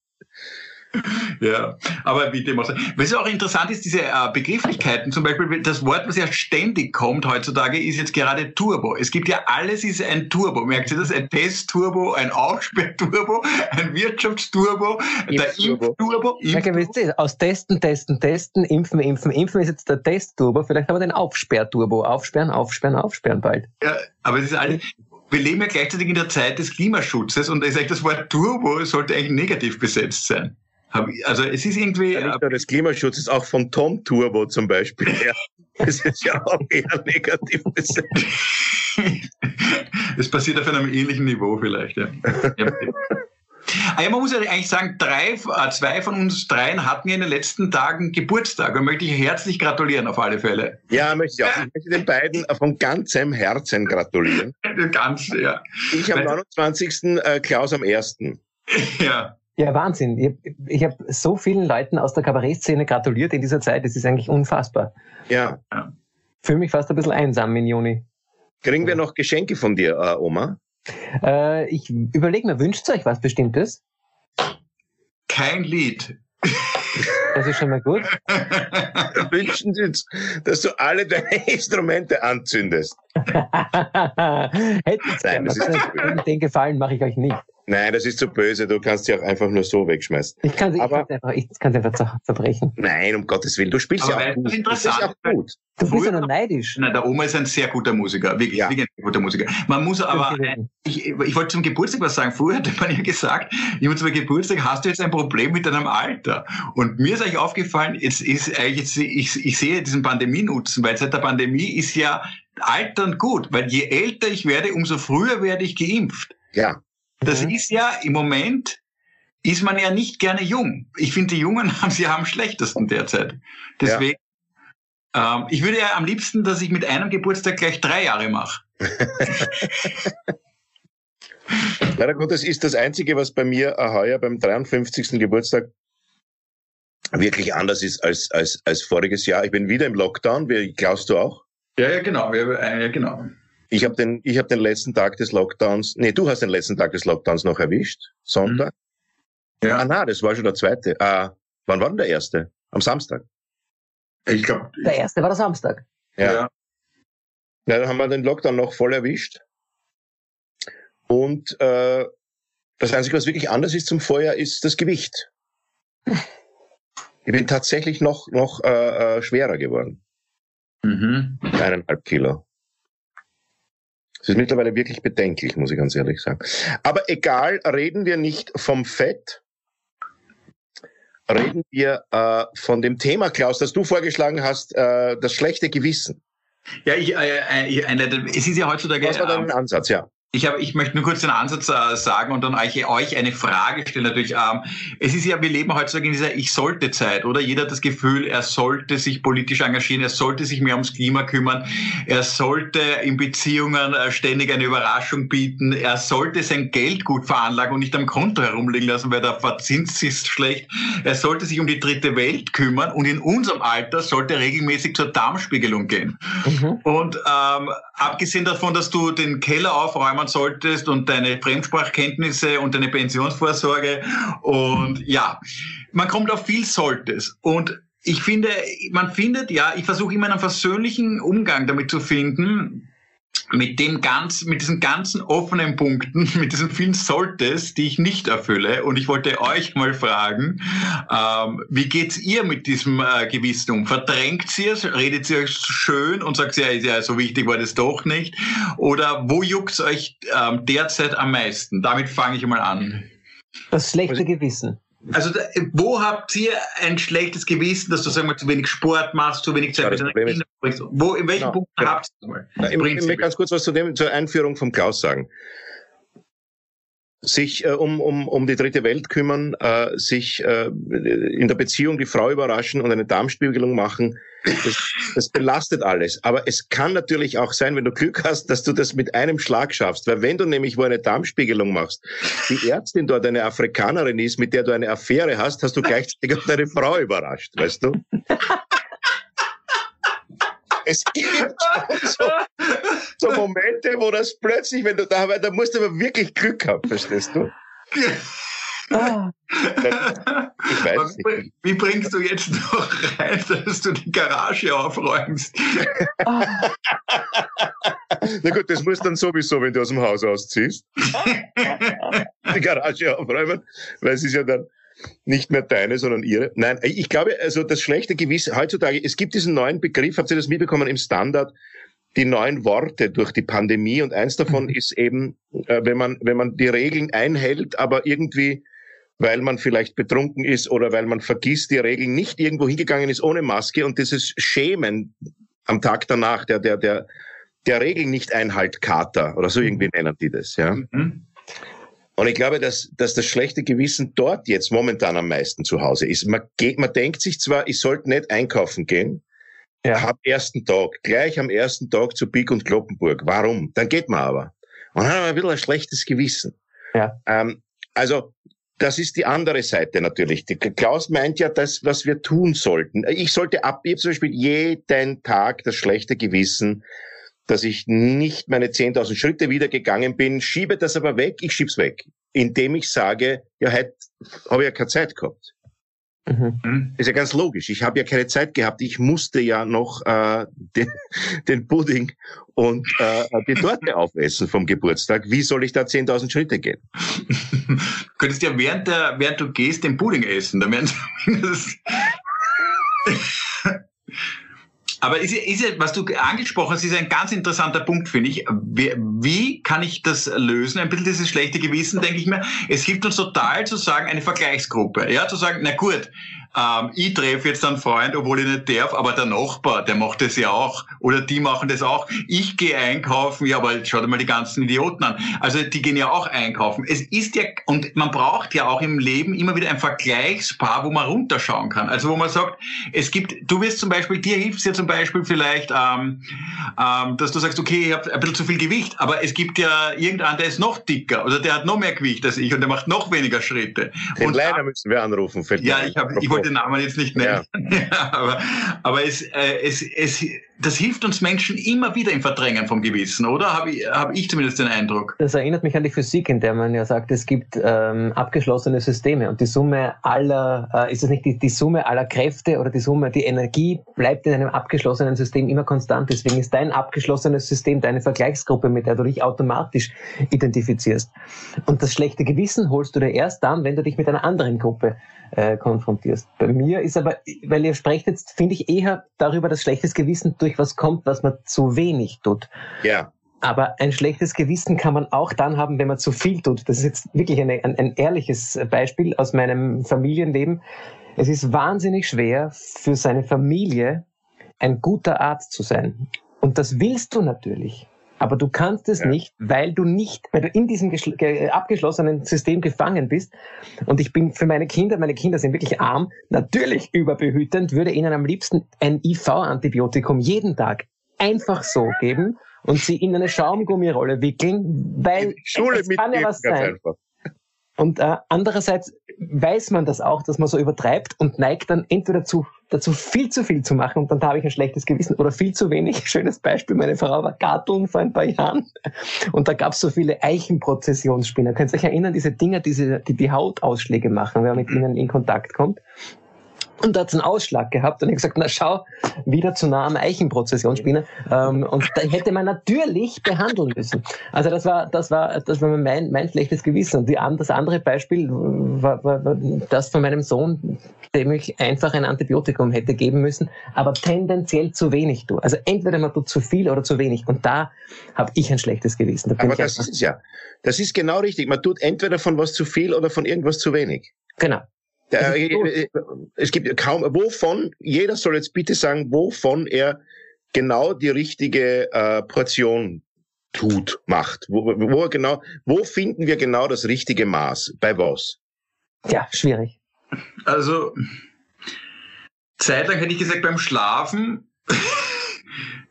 Ja, aber wie dem auch sei. Was auch interessant ist, diese äh, Begrifflichkeiten, zum Beispiel das Wort, was ja ständig kommt heutzutage, ist jetzt gerade Turbo. Es gibt ja alles ist ein Turbo. Merkt ihr das? Ein Test-Turbo, ein Aufsperr-Turbo, ein Wirtschaftsturbo, der Impf-Turbo. Impf Impf aus Testen, Testen, Testen, Impfen, Impfen, Impfen ist jetzt der Test-Turbo. Vielleicht haben wir den Aufsperr-Turbo. Aufsperren, aufsperren, aufsperren bald. Ja, aber es ist alles, wir leben ja gleichzeitig in der Zeit des Klimaschutzes und ich sage, das Wort Turbo sollte eigentlich negativ besetzt sein. Also es ist irgendwie. Ja, nicht nur des Klimaschutzes, auch von Tom Turbo zum Beispiel. Ja, das ist ja auch eher negativ. Es passiert auf einem ähnlichen Niveau vielleicht, ja. ja. Ah man muss ja eigentlich sagen, drei, äh, zwei von uns dreien hatten ja in den letzten Tagen Geburtstag und möchte ich herzlich gratulieren auf alle Fälle. Ja, möchte ich auch. Ich möchte den beiden von ganzem Herzen gratulieren. Ganz, ja. Ich am 29. Äh, Klaus am 1. Ja. Ja, Wahnsinn. Ich, ich habe so vielen Leuten aus der Kabarettszene gratuliert in dieser Zeit. Das ist eigentlich unfassbar. Ja. Fühle mich fast ein bisschen einsam im Juni. Kriegen wir noch Geschenke von dir, äh, Oma? Äh, ich überlege mir, wünscht ihr euch was Bestimmtes? Kein Lied. Das ist schon mal gut. Wünschen Sie uns, dass du alle deine Instrumente anzündest. Hätte ich Nein, das ist den Gefallen mache ich euch nicht. Nein, das ist zu böse. Du kannst sie auch einfach nur so wegschmeißen. Ich kann sie aber, einfach, ich kann sie einfach zerbrechen. Nein, um Gottes Willen. Du spielst aber ja auch gut. Interessant. Das ist auch gut. Du bist ja nur neidisch. Nein, der Oma ist ein sehr guter Musiker. Wirklich, ja. wirklich ein guter Musiker. Man muss aber, ich, ich wollte zum Geburtstag was sagen. Früher hat man ja gesagt, jemand zum Geburtstag hast du jetzt ein Problem mit deinem Alter. Und mir ist eigentlich aufgefallen, jetzt ist eigentlich, jetzt, ich, ich sehe diesen Pandemie-Nutzen, weil seit der Pandemie ist ja Altern gut, weil je älter ich werde, umso früher werde ich geimpft. Ja. Das mhm. ist ja im Moment ist man ja nicht gerne jung. Ich finde, die Jungen haben sie am schlechtesten derzeit. Deswegen, ja. ähm, ich würde ja am liebsten, dass ich mit einem Geburtstag gleich drei Jahre mache. Leider Gottes ist das Einzige, was bei mir heuer beim 53. Geburtstag wirklich anders ist als, als, als voriges Jahr. Ich bin wieder im Lockdown. Wie glaubst du auch? Ja, ja, genau. Ja, genau. Ich habe den, ich hab den letzten Tag des Lockdowns, nee, du hast den letzten Tag des Lockdowns noch erwischt, Sonntag. Mhm. Ja. Ah, na, das war schon der zweite. Ah, wann war denn der erste? Am Samstag. Ich glaube. Der erste war der Samstag. Ja. ja. Ja, dann haben wir den Lockdown noch voll erwischt. Und äh, das Einzige, was wirklich anders ist zum Vorjahr, ist das Gewicht. Ich bin tatsächlich noch, noch äh, äh schwerer geworden. Mhm. Eineinhalb Kilo. Es ist mittlerweile wirklich bedenklich, muss ich ganz ehrlich sagen. Aber egal, reden wir nicht vom Fett. Reden wir äh, von dem Thema, Klaus, das du vorgeschlagen hast, äh, das schlechte Gewissen. Ja, ich, äh, äh ich, äh, es ist ja heutzutage. Was war dein ähm, Ansatz, ja? Ich, habe, ich möchte nur kurz den Ansatz äh, sagen und dann euch, euch eine Frage stellen. Natürlich, ähm, es ist ja, wir leben heutzutage in dieser Ich sollte Zeit, oder? Jeder hat das Gefühl, er sollte sich politisch engagieren, er sollte sich mehr ums Klima kümmern, er sollte in Beziehungen äh, ständig eine Überraschung bieten, er sollte sein Geld gut veranlagen und nicht am Konto herumliegen lassen, weil der Verzins ist schlecht. Er sollte sich um die dritte Welt kümmern und in unserem Alter sollte er regelmäßig zur Darmspiegelung gehen. Mhm. Und ähm, abgesehen davon, dass du den Keller aufräumen kommen solltest und deine Fremdsprachkenntnisse und deine Pensionsvorsorge. Und ja, man kommt auf viel Solltes. Und ich finde, man findet, ja, ich versuche immer einen versöhnlichen Umgang damit zu finden, mit dem ganz, mit diesen ganzen offenen Punkten, mit diesen vielen Solltes, die ich nicht erfülle. Und ich wollte euch mal fragen, ähm, wie geht's ihr mit diesem äh, Gewissen um? Verdrängt ihr es? Redet ihr euch schön und sagt, ja, ja, so wichtig war das doch nicht? Oder wo juckt's euch ähm, derzeit am meisten? Damit fange ich mal an. Das schlechte Gewissen. Also wo habt ihr ein schlechtes Gewissen, dass du sagen wir, zu wenig Sport machst, zu wenig Zeit Ja, mit deinen Kindern verbringst? Wo, in welchen Genau, Punkten genau. habt ihr das mal? Na, Ich, ich möchte ganz kurz was zu dem, zur Einführung vom Klaus sagen. Sich äh, um, um, um die dritte Welt kümmern, äh, sich äh, in der Beziehung die Frau überraschen und eine Darmspiegelung machen, das, das belastet alles. Aber es kann natürlich auch sein, wenn du Glück hast, dass du das mit einem Schlag schaffst. Weil wenn du nämlich wo eine Darmspiegelung machst, die Ärztin dort eine Afrikanerin ist, mit der du eine Affäre hast, hast du gleichzeitig auch deine Frau überrascht, weißt du? Es gibt so, so Momente, wo das plötzlich, wenn du da, da musst du aber wirklich Glück haben, verstehst du? Ah, Ich weiß nicht. wie, bringst du jetzt noch rein, dass du die Garage aufräumst? ah, Na gut, das musst dann sowieso, wenn du aus dem Haus ausziehst, die Garage aufräumen, weil es ist ja dann nicht mehr deine, sondern ihre. Nein, ich glaube, also das schlechte Gewissen, heutzutage, es gibt diesen neuen Begriff, habt ihr das mitbekommen im Standard, die neuen Worte durch die Pandemie und eins davon ist eben, äh, wenn man, wenn man die Regeln einhält, aber irgendwie, weil man vielleicht betrunken ist oder weil man vergisst, die Regeln nicht irgendwo hingegangen ist ohne Maske und dieses Schämen am Tag danach, der, der, der, der Regeln nicht einhalt Kater oder so irgendwie nennen die das, ja. Mhm. Und ich glaube, dass, dass das schlechte Gewissen dort jetzt momentan am meisten zu Hause ist. Man, geht, man denkt sich zwar, ich sollte nicht einkaufen gehen, ja. am ersten Tag, gleich am ersten Tag zu Pik und Kloppenburg. Warum? Dann geht man aber. Und dann hat man ein bisschen ein schlechtes Gewissen. Ja. Ähm, also, das ist die andere Seite natürlich. Klaus meint ja das, was wir tun sollten. Ich sollte ab, ich zum Beispiel jeden Tag das schlechte Gewissen, dass ich nicht meine 10.000 Schritte wieder gegangen bin, schiebe das aber weg, ich schieb's weg, indem ich sage, ja, heute habe ich ja keine Zeit gehabt. Mhm. Mhm. Ist ja ganz logisch. Ich habe ja keine Zeit gehabt. Ich musste ja noch äh, den, den Pudding und äh, die Torte aufessen vom Geburtstag. Wie soll ich da 10.000 Schritte gehen? Du könntest ja während, der, während du gehst den Pudding essen. Dann wären zumindest Aber ist, ist was du angesprochen hast, ist ein ganz interessanter Punkt, finde ich. Wie, wie kann ich das lösen? Ein bisschen dieses schlechte Gewissen, denke ich mir. Es hilft uns total zu sagen, eine Vergleichsgruppe. Ja, zu sagen, na gut, ähm, ich treffe jetzt einen Freund, obwohl ich nicht darf, aber der Nachbar, der macht das ja auch. Oder die machen das auch. Ich gehe einkaufen, ja, aber schau dir mal die ganzen Idioten an. Also die gehen ja auch einkaufen. Es ist ja, und man braucht ja auch im Leben immer wieder ein Vergleichspaar, wo man runterschauen kann. Also wo man sagt, es gibt, du wirst zum Beispiel, dir hilft ja zum Beispiel vielleicht, ähm, ähm, dass du sagst, okay, ich habe ein bisschen zu viel Gewicht, aber es gibt ja irgendeinen, der ist noch dicker oder der hat noch mehr Gewicht als ich und der macht noch weniger Schritte. Den Und Leiner müssen wir anrufen. fällt ja, ich, hab, ich wollte den Namen jetzt nicht nennen. Ja. aber aber es, äh, es, es, das hilft uns Menschen immer wieder im Verdrängen vom Gewissen, oder? Habe ich, hab ich zumindest den Eindruck. Das erinnert mich an die Physik, in der man ja sagt, es gibt ähm, abgeschlossene Systeme und die Summe aller, äh, ist es nicht die, die Summe aller Kräfte oder die Summe, die Energie bleibt in einem abgeschlossenen System immer konstant. Deswegen ist dein abgeschlossenes System deine Vergleichsgruppe, mit der du dich automatisch identifizierst. Und das schlechte Gewissen holst du dir erst dann, wenn du dich mit einer anderen Gruppe äh, konfrontierst. Bei mir ist aber, weil ihr sprecht jetzt, finde ich eher darüber, dass schlechtes Gewissen durch was kommt, was man zu wenig tut. Ja, Aber ein schlechtes Gewissen kann man auch dann haben, wenn man zu viel tut. Das ist jetzt wirklich eine, ein, ein ehrliches Beispiel aus meinem Familienleben. Es ist wahnsinnig schwer für seine Familie ein guter Arzt zu sein. Und das willst du natürlich. Aber du kannst es Ja. nicht, weil du nicht, weil du in diesem geschl- ge- abgeschlossenen System gefangen bist. Und ich bin für meine Kinder, meine Kinder sind wirklich arm, natürlich überbehütend, würde ihnen am liebsten ein IV-Antibiotikum jeden Tag einfach so geben und sie in eine Schaumgummirolle wickeln, weil Schule es kann ja was sein. einfach. Und äh, andererseits weiß man das auch, dass man so übertreibt und neigt dann entweder zu, dazu viel zu viel zu machen und dann habe ich ein schlechtes Gewissen oder viel zu wenig. Schönes Beispiel, meine Frau war Garteln vor ein paar Jahren und da gab es so viele Eichenprozessionsspinner. Könnt ihr euch erinnern, diese Dinger, diese, die die Hautausschläge machen, wenn man mit ihnen in Kontakt kommt? Und da hat einen Ausschlag gehabt und ich gesagt, na schau, wieder zu nah am Eichenprozessionsspinner. Ähm, und da hätte man natürlich behandeln müssen. Also das war, das war, das war mein, mein schlechtes Gewissen. Und die, an- das andere Beispiel war, war, war das von meinem Sohn, dem ich einfach ein Antibiotikum hätte geben müssen, aber tendenziell zu wenig tue. Also entweder man tut zu viel oder zu wenig. Und da habe ich ein schlechtes Gewissen. Da Aber das ist ja. Das ist genau richtig. Man tut entweder von was zu viel oder von irgendwas zu wenig. Genau. Äh, es gibt kaum, wovon, jeder soll jetzt bitte sagen, wovon er genau die richtige äh, Portion tut, macht. Wo, wo genau, wo finden wir genau das richtige Maß? Bei was? Ja, schwierig. Also, zeitlang hätte ich gesagt, beim Schlafen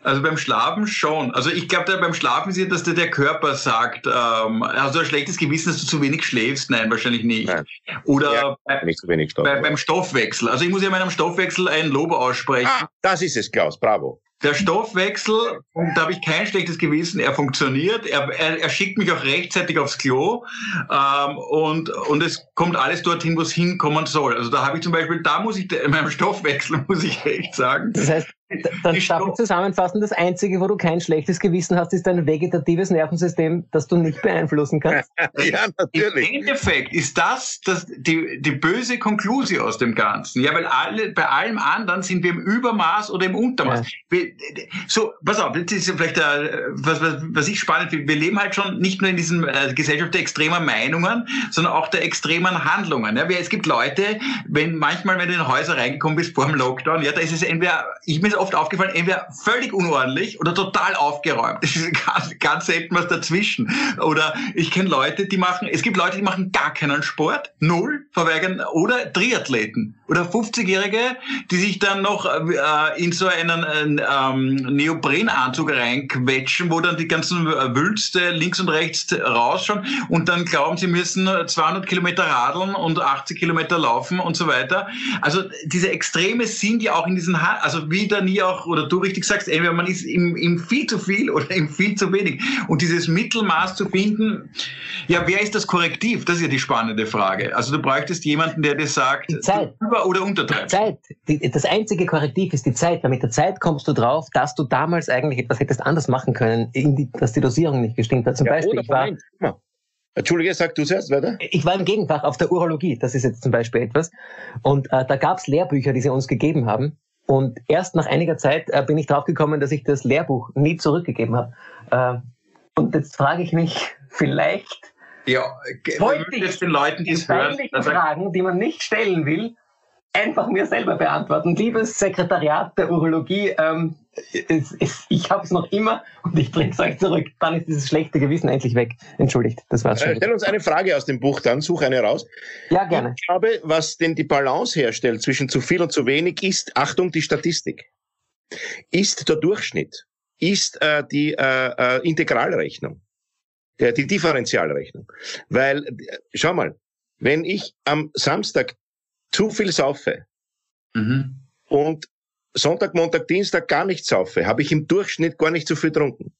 also beim Schlafen schon. Also ich glaube, beim Schlafen ist ja, dass dir der Körper sagt, ähm, hast du ein schlechtes Gewissen, dass du zu wenig schläfst? Nein, wahrscheinlich nicht. Nein. Oder ja, bei, nicht zu wenig Stoff, bei, beim Stoffwechsel. Also ich muss ja meinem Stoffwechsel ein Lob aussprechen. Ah, das ist es, Klaus. Bravo. Der Stoffwechsel, da habe ich kein schlechtes Gewissen, er funktioniert, er, er, er schickt mich auch rechtzeitig aufs Klo ähm, und, und es kommt alles dorthin, wo es hinkommen soll. Also da habe ich zum Beispiel, da muss ich, in meinem Stoffwechsel muss ich echt sagen. Das heißt, dann darf ich zusammenfassen, das Einzige, wo du kein schlechtes Gewissen hast, ist dein vegetatives Nervensystem, das du nicht beeinflussen kannst. ja, natürlich. Im Endeffekt ist das, das die, die böse Konklusion aus dem Ganzen. Ja, weil alle, bei allem anderen sind wir im Übermaß oder im Untermaß. Ja. Wir, so, pass auf, das ist vielleicht äh, was, was, was ich spannend finde. Wir leben halt schon nicht nur in diesem äh, Gesellschaft der extremen Meinungen, sondern auch der extremen Handlungen. Ja, es gibt Leute, wenn manchmal, wenn du in Häuser reingekommen bist vor dem Lockdown, ja, da ist es entweder, ich bin oft aufgefallen, entweder völlig unordentlich oder total aufgeräumt. Das ist ganz, ganz selten was dazwischen. Oder ich kenne Leute, die machen, es gibt Leute, die machen gar keinen Sport, null, verweigern, oder Triathleten. Oder 50-Jährige, die sich dann noch äh, in so einen äh, ähm, Neoprenanzug reinquetschen, wo dann die ganzen Wülste links und rechts rausschauen und dann glauben, sie müssen 200 Kilometer radeln und 80 Kilometer laufen und so weiter. Also diese Extreme sind ja auch in diesen, ha also wie der nie auch, oder du richtig sagst, entweder man ist im, im viel zu viel oder im viel zu wenig. Und dieses Mittelmaß zu finden, ja, wer ist das Korrektiv? Das ist ja die spannende Frage. Also du bräuchtest jemanden, der dir sagt, die Zeit. über- oder untertreibst. Die Zeit. Die, das einzige Korrektiv ist die Zeit. Weil mit der Zeit kommst du drauf, dass du damals eigentlich etwas hättest anders machen können, die, dass die Dosierung nicht gestimmt hat. Zum ja, Beispiel, ich war, Entschuldige, sag du zuerst weiter. Ich war im Gegenfach auf der Urologie, das ist jetzt zum Beispiel etwas. Und äh, da gab es Lehrbücher, die sie uns gegeben haben. Und erst nach einiger Zeit äh, bin ich draufgekommen, dass ich das Lehrbuch nie zurückgegeben habe. Äh, und jetzt frage ich mich, vielleicht ja, wollte ich den Leuten, die es hören, Fragen, die man nicht stellen will, einfach mir selber beantworten. Liebes Sekretariat der Urologie, ähm, es, es, ich habe es noch immer und ich bringe es euch zurück. Dann ist dieses schlechte Gewissen endlich weg. Entschuldigt, das war's schon. Äh, stell uns eine Frage aus dem Buch dann, such eine raus. Ja, gerne. Ich glaube, was denn die Balance herstellt zwischen zu viel und zu wenig ist, Achtung, die Statistik. Ist der Durchschnitt, ist äh, die äh, äh, Integralrechnung, äh, die Differentialrechnung. Weil, äh, schau mal, wenn ich am Samstag zu viel saufe mhm. und Sonntag, Montag, Dienstag gar nicht saufe, habe ich im Durchschnitt gar nicht so viel getrunken.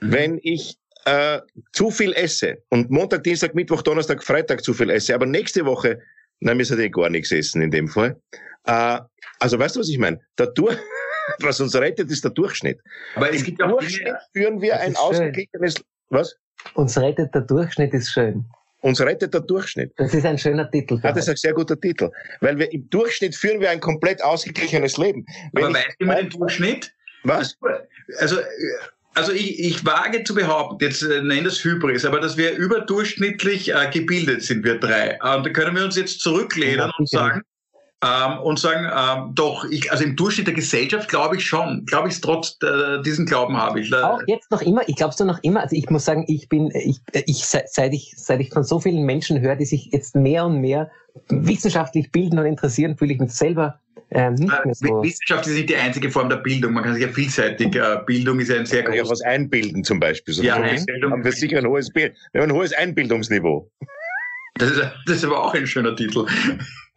Mhm. Wenn ich äh, zu viel esse und Montag, Dienstag, Mittwoch, Donnerstag, Freitag zu viel esse, aber nächste Woche, na, wir sollten gar nichts essen in dem Fall. Äh, also weißt du, was ich meine? Dur was uns rettet, ist der Durchschnitt. Aber es gibt auch Durchschnitt führen wir ein ausgeglichenes, was? Uns rettet der Durchschnitt ist schön. Uns rettet der Durchschnitt. Das ist ein schöner Titel. Ja, das ist ein sehr guter Titel. Weil wir im Durchschnitt führen wir ein komplett ausgeglichenes Leben. Wenn Aber weißt du mal den Durchschnitt? Was? Also, also ich, ich wage zu behaupten, jetzt äh, nenn das Hybris, aber dass wir überdurchschnittlich äh, gebildet sind, wir drei. Und da können wir uns jetzt zurücklehnen ja, und sagen, ähm, und sagen, ähm, doch, ich, also im Durchschnitt der Gesellschaft glaube ich schon, glaube ich trotz äh, diesen Glauben habe ich. Auch jetzt noch immer, ich glaube es noch immer, also ich muss sagen, ich bin, ich, ich, seit ich, seit ich von so vielen Menschen höre, die sich jetzt mehr und mehr wissenschaftlich bilden und interessieren, fühle ich mich selber ähm, nicht mehr so. Wissenschaft ist nicht die einzige Form der Bildung. Man kann sich ja vielseitig, äh, Bildung ist ja ein sehr großes... Ja, was einbilden zum Beispiel. So ja, haben wir sicher ein hohes, wir haben ein hohes Einbildungsniveau. Das ist, das ist aber auch ein schöner Titel.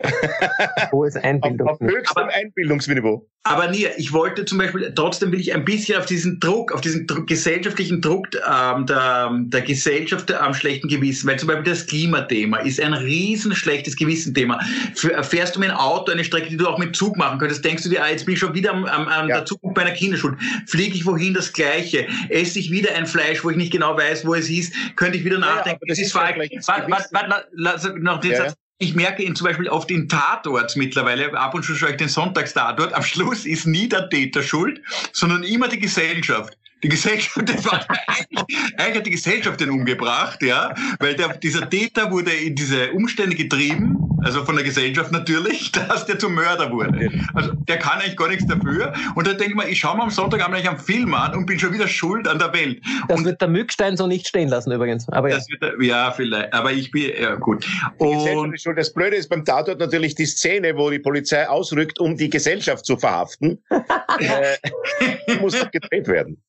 Hohes Einbildungsniveau. Auf, auf höchstem aber, Einbildungsniveau. Aber Nia, ich wollte zum Beispiel, trotzdem will ich ein bisschen auf diesen Druck, auf diesen Druck, gesellschaftlichen Druck ähm, der, der Gesellschaft am schlechten Gewissen, weil zum Beispiel das Klimathema ist ein riesen schlechtes Gewissenthema. Fährst du mit dem Auto eine Strecke, die du auch mit Zug machen könntest, denkst du dir, ah, jetzt bin ich schon wieder am, am, am ja. der Zukunft meiner Kinderschule. Fliege ich wohin das Gleiche? Esse ich wieder ein Fleisch, wo ich nicht genau weiß, wo es ist? Könnte ich wieder nachdenken, ja, das ist falsch. Warte, warte, warte, noch den ja, Satz ich merke ihn zum Beispiel oft in Tatorts mittlerweile, ab und zu schaue ich den Sonntagstatort, am Schluss ist nie der Täter schuld, sondern immer die Gesellschaft. Die Gesellschaft, das war eigentlich, eigentlich hat die Gesellschaft den umgebracht, ja, weil der, dieser Täter wurde in diese Umstände getrieben, also von der Gesellschaft natürlich, dass der zum Mörder wurde. Also der kann eigentlich gar nichts dafür. Und da denkt man, ich schaue mir am Sonntag eigentlich einen Film an und bin schon wieder schuld an der Welt. Das und wird der Mückstein so nicht stehen lassen übrigens. Aber ja. wird, ja, vielleicht. Aber ich bin, ja, gut. Die Gesellschaft Und ist schuld. Das Blöde ist beim Tatort natürlich die Szene, wo die Polizei ausrückt, um die Gesellschaft zu verhaften. äh, die muss doch gedreht werden.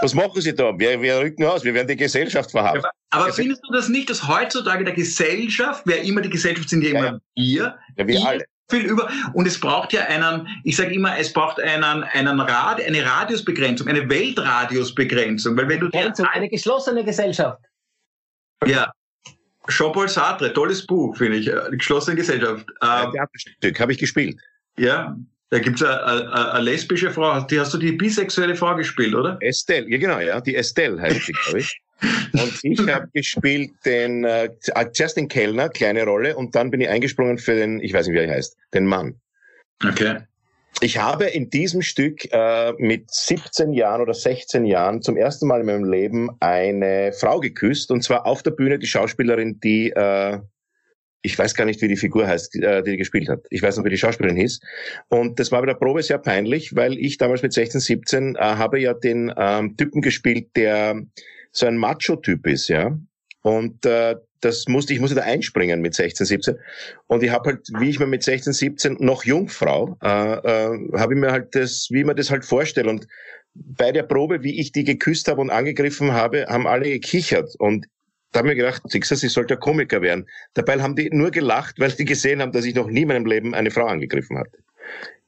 Was machen sie da? Wir, wir rücken aus, wir werden die Gesellschaft verhaften. Aber findest du das nicht, dass heutzutage der Gesellschaft, wer immer die Gesellschaft sind, ja immer Ja, wir, Ja, wir alle. viel über und es braucht ja einen, ich sage immer, es braucht einen, einen Rad, eine Radiusbegrenzung, eine Weltradiusbegrenzung, weil wenn du Also eine geschlossene Gesellschaft. ja Jean-Paul Sartre, tolles Buch, finde ich, äh, die geschlossene Gesellschaft. Ein Ähm, Theaterstück habe ich gespielt. ja, da gibt's eine, eine, eine lesbische Frau, die hast du die bisexuelle Frau gespielt, oder? Estelle, ja genau, ja, die Estelle heißt sie, glaube ich. Und ich habe gespielt den äh, zuerst den Kellner, kleine Rolle, und dann bin ich eingesprungen für den, ich weiß nicht, wie er heißt, den Mann. Okay. Ich habe in diesem Stück äh, mit 17 Jahren oder 16 Jahren zum ersten Mal in meinem Leben eine Frau geküsst, und zwar auf der Bühne die Schauspielerin, die äh, ich weiß gar nicht, wie die Figur heißt, äh, die, die gespielt hat. Ich weiß noch, wie die Schauspielerin hieß. Und das war bei der Probe sehr peinlich, weil ich damals mit 16, 17 äh, habe ja den ähm, Typen gespielt, der so ein Macho-Typ ist, ja. Und äh, das musste ich musste da einspringen mit 16, 17. Und ich habe halt, wie ich mir mit 16, 17 noch Jungfrau, äh, äh, habe ich mir halt das, wie ich mir das halt vorstelle. Und bei der Probe, wie ich die geküsst habe und angegriffen habe, haben alle gekichert. Und da habe ich mir gedacht, Sixers, ich sollte ein Komiker werden. Dabei haben die nur gelacht, weil sie gesehen haben, dass ich noch nie in meinem Leben eine Frau angegriffen hatte.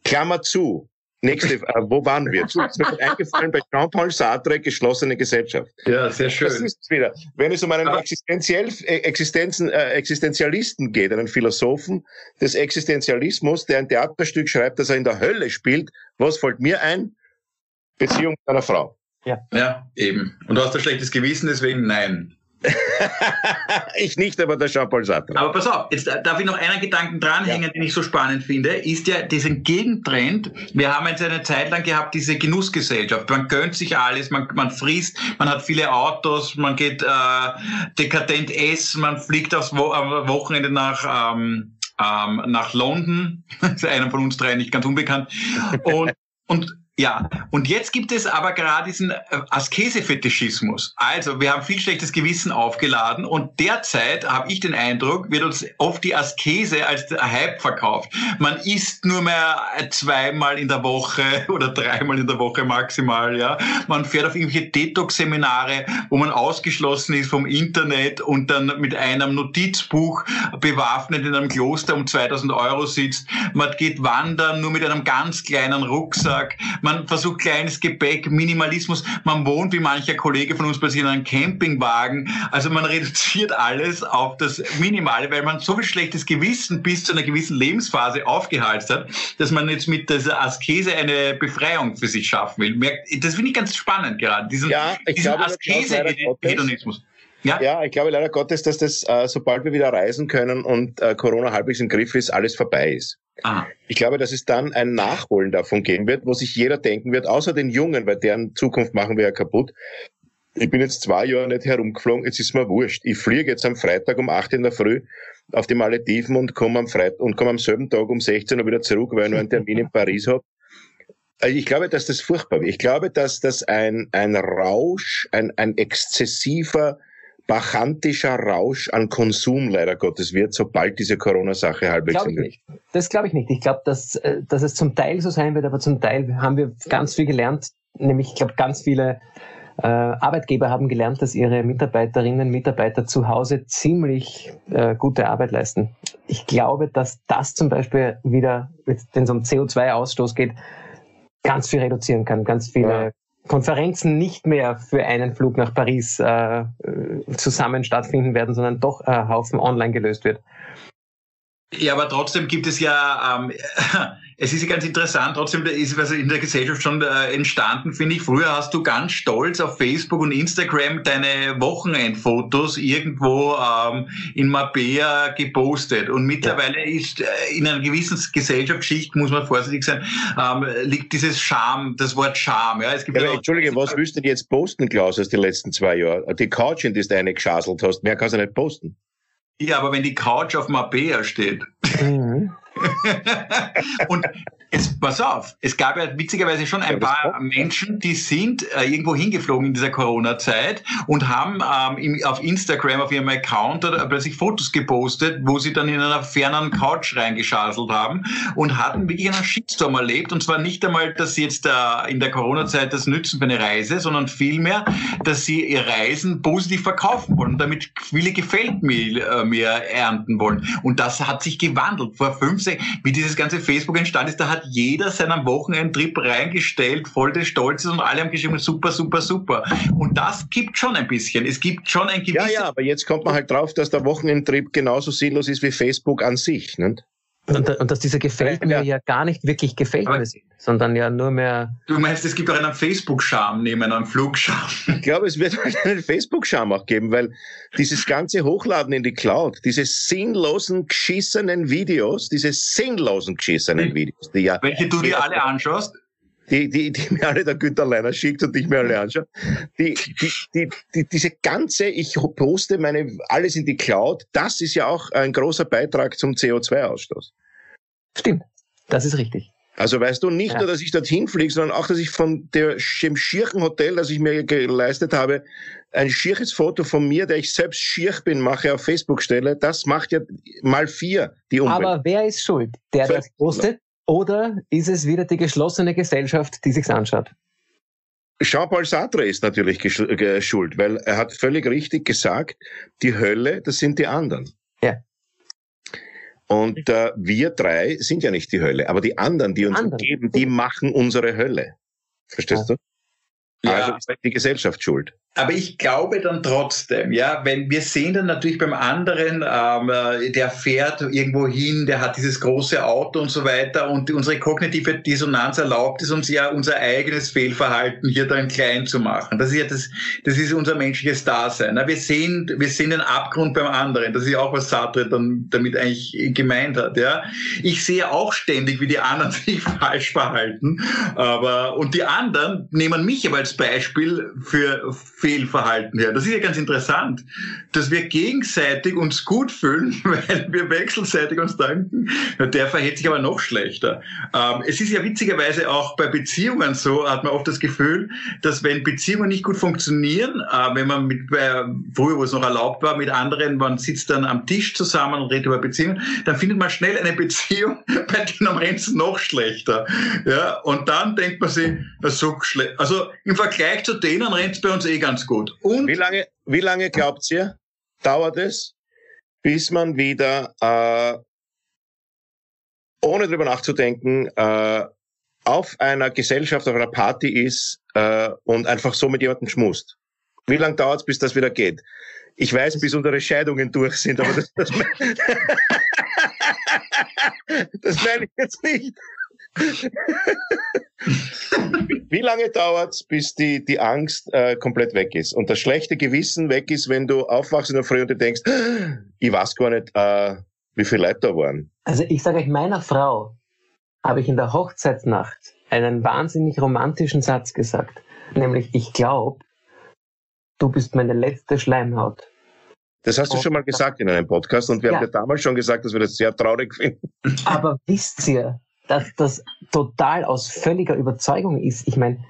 Klammer zu. Nächste, äh, wo waren wir? Zu, ist mir eingefallen bei Jean-Paul Sartre, geschlossene Gesellschaft. Ja, sehr schön. Das ist wieder. Wenn es um einen existenziell, äh, Existenzen, äh, Existenzialisten geht, einen Philosophen des Existenzialismus, der ein Theaterstück schreibt, das er in der Hölle spielt, was fällt mir ein? Beziehung mit einer Frau. Ja, eben. Und du hast ein schlechtes Gewissen, deswegen nein. ich nicht, aber der Jean-Paul Sartre. Aber pass auf, jetzt darf ich noch einen Gedanken dranhängen, den ich so spannend finde, ist ja diesen Gegentrend. Wir haben jetzt eine Zeit lang gehabt, diese Genussgesellschaft. Man gönnt sich alles, man, man frisst, man hat viele Autos, man geht äh, dekadent essen, man fliegt aufs Wo am Wochenende nach, ähm, ähm, nach London. Das ist einer von uns drei nicht ganz unbekannt. Und, und ja, und jetzt gibt es aber gerade diesen äh, Askese-Fetischismus. Also, wir haben viel schlechtes Gewissen aufgeladen und derzeit habe ich den Eindruck, wird uns oft die Askese als Hype verkauft. Man isst nur mehr zweimal in der Woche oder dreimal in der Woche maximal, ja. Man fährt auf irgendwelche Detox-Seminare, wo man ausgeschlossen ist vom Internet und dann mit einem Notizbuch bewaffnet in einem Kloster um 2000 Euro sitzt. Man geht wandern nur mit einem ganz kleinen Rucksack. Man versucht kleines Gepäck, Minimalismus. Man wohnt, wie mancher Kollege von uns bei sich in einem Campingwagen. Also man reduziert alles auf das Minimale, weil man so viel schlechtes Gewissen bis zu einer gewissen Lebensphase aufgehalst hat, dass man jetzt mit dieser Askese eine Befreiung für sich schaffen will. Das finde ich ganz spannend gerade, diesen, Ja, diesen. Askese-Hedonismus. Ja? Ja, ich glaube leider Gottes, dass das, äh, sobald wir wieder reisen können und äh, Corona halbwegs im Griff ist, alles vorbei ist. Ah. Ich glaube, dass es dann ein Nachholen davon geben wird, wo sich jeder denken wird, außer den Jungen, weil deren Zukunft machen wir ja kaputt. Ich bin jetzt zwei Jahre nicht herumgeflogen, jetzt ist mir wurscht. Ich fliege jetzt am Freitag um 8 in der Früh auf die Malediven und komme am Freitag und komme am selben Tag um 16 Uhr wieder zurück, weil ich nur einen Termin in Paris habe. Also ich glaube, dass das furchtbar wird. Ich glaube, dass das ein, ein Rausch, ein, ein exzessiver, bachantischer Rausch an Konsum leider Gottes wird, sobald diese Corona-Sache halbwegs Glaube im ich nicht. Das glaube ich nicht. Ich glaube, dass, äh, dass es zum Teil so sein wird, aber zum Teil haben wir ganz viel gelernt. Nämlich, ich glaube, ganz viele äh, Arbeitgeber haben gelernt, dass ihre Mitarbeiterinnen und Mitarbeiter zu Hause ziemlich äh, gute Arbeit leisten. Ich glaube, dass das zum Beispiel wieder, wenn es um CO2-Ausstoß geht, ganz viel reduzieren kann. Ganz viele Ja. Konferenzen nicht mehr für einen Flug nach Paris äh, äh, zusammen stattfinden werden, sondern doch ein Haufen online gelöst wird. Ja, aber trotzdem gibt es ja, ähm, es ist ja ganz interessant, trotzdem ist was in der Gesellschaft schon äh, entstanden, finde ich. Früher hast du ganz stolz auf Facebook und Instagram deine Wochenendfotos irgendwo ähm, in Mabea gepostet. Und mittlerweile ja. ist äh, in einer gewissen Gesellschaftsschicht, muss man vorsichtig sein, ähm, liegt dieses Scham, das Wort Scham. Ja, es gibt ja, ja Entschuldige, was willst du denn jetzt posten, Klaus, aus den letzten zwei Jahren? Die Couch, in die du eine geschaselt hast, mehr kannst du nicht posten. Ja, aber wenn die Couch auf Mabea steht. Mhm. und es, pass auf, es gab ja witzigerweise schon ein paar Menschen, die sind äh, irgendwo hingeflogen in dieser Corona-Zeit und haben ähm, im, auf Instagram, auf ihrem Account oder plötzlich Fotos gepostet, wo sie dann in einer fernen Couch reingeschaselt haben und hatten wirklich einen Shitstorm erlebt. Und zwar nicht einmal, dass sie jetzt äh, in der Corona-Zeit das nützen für eine Reise, sondern vielmehr, dass sie ihr Reisen positiv verkaufen wollen und damit viele gefällt mir äh, mehr ernten wollen. Und das hat sich gewandelt. Vor fünf, sechs, wie dieses ganze Facebook entstanden ist, da hat hat jeder seinen Wochenendtrip reingestellt, voll des Stolzes und alle haben geschrieben, super, super, super. Und das gibt schon ein bisschen. Es gibt schon ein gewisses... Ja, ja, aber jetzt kommt man halt drauf, dass der Wochenendtrip genauso sinnlos ist wie Facebook an sich. Nicht? Und, und dass dieser gefällt mir ja gar nicht wirklich gefällt mir sind, sondern ja nur mehr. Du meinst, es gibt auch einen Facebook-Charme neben einem Flugscham? Ich glaube, es wird einen Facebook-Charme auch geben, weil dieses ganze Hochladen in die Cloud, diese sinnlosen, geschissenen Videos, diese sinnlosen, geschissenen Videos, die ja. Welche du dir alle anschaust? Die, die, die mir alle der Günther Leiner schickt und ich mir alle anschaue. Die, die, die, die, diese ganze, ich poste meine, alles in die Cloud, das ist ja auch ein großer Beitrag zum CO2-Ausstoß. Stimmt. Das ist richtig. Also weißt du, nicht ja. nur, dass ich dorthin fliege, sondern auch, dass ich von der, dem schierchen Hotel, das ich mir geleistet habe, ein schierches Foto von mir, der ich selbst schier bin, mache auf Facebook stelle. Das macht ja mal vier die Umwelt. Aber wer ist schuld? Der, der das postet? Oder ist es wieder die geschlossene Gesellschaft, die sich's anschaut? Jean-Paul Sartre ist natürlich schuld, weil er hat völlig richtig gesagt, die Hölle, das sind die anderen. Ja. Und äh, wir drei sind ja nicht die Hölle, aber die anderen, die uns anderen. umgeben, die machen unsere Hölle. Verstehst ja. du? Ja. Also ist die Gesellschaft schuld. Aber ich glaube dann trotzdem, ja, wenn wir sehen dann natürlich beim anderen, ähm, äh, der fährt irgendwo hin, der hat dieses große Auto und so weiter und unsere kognitive Dissonanz erlaubt es uns ja, unser eigenes Fehlverhalten hier dann klein zu machen. Das ist ja das, das ist unser menschliches Dasein. Wir sehen, wir sehen den Abgrund beim anderen. Das ist ja auch, was Sartre dann damit eigentlich gemeint hat, ja. Ich sehe auch ständig, wie die anderen sich falsch verhalten, aber, und die anderen nehmen mich aber als Beispiel für Fehlverhalten her. Das ist ja ganz interessant, dass wir gegenseitig uns gut fühlen, weil wir wechselseitig uns danken. Der verhält sich aber noch schlechter. Ähm, es ist ja witzigerweise auch bei Beziehungen so, hat man oft das Gefühl, dass wenn Beziehungen nicht gut funktionieren, äh, wenn man mit, früher, wo es noch erlaubt war, mit anderen, man sitzt dann am Tisch zusammen und redet über Beziehungen, dann findet man schnell eine Beziehung, bei denen es noch schlechter. Ja, und dann denkt man sich, so schlecht. Also im Vergleich zu denen rennt es bei uns eh ganz ganz gut. Und wie lange, wie lange glaubt ihr, dauert es, bis man wieder, äh, ohne drüber nachzudenken, äh, auf einer Gesellschaft, auf einer Party ist äh, und einfach so mit jemandem schmust? Wie lange dauert es, bis das wieder geht? Ich weiß, bis unsere Scheidungen durch sind, aber das, das, das meine ich jetzt nicht. Wie lange dauert's, bis die, die Angst äh, komplett weg ist und das schlechte Gewissen weg ist, wenn du aufwachst in der Früh und du denkst, ich weiß gar nicht, äh, wie viele Leute da waren? Also ich sage euch, meiner Frau habe ich in der Hochzeitsnacht einen wahnsinnig romantischen Satz gesagt, nämlich ich glaube, du bist meine letzte Schleimhaut. Das hast du schon mal gesagt in einem Podcast und wir ja. haben ja damals schon gesagt, dass wir das sehr traurig finden. Aber wisst ihr, dass das total aus völliger Überzeugung ist. Ich meine,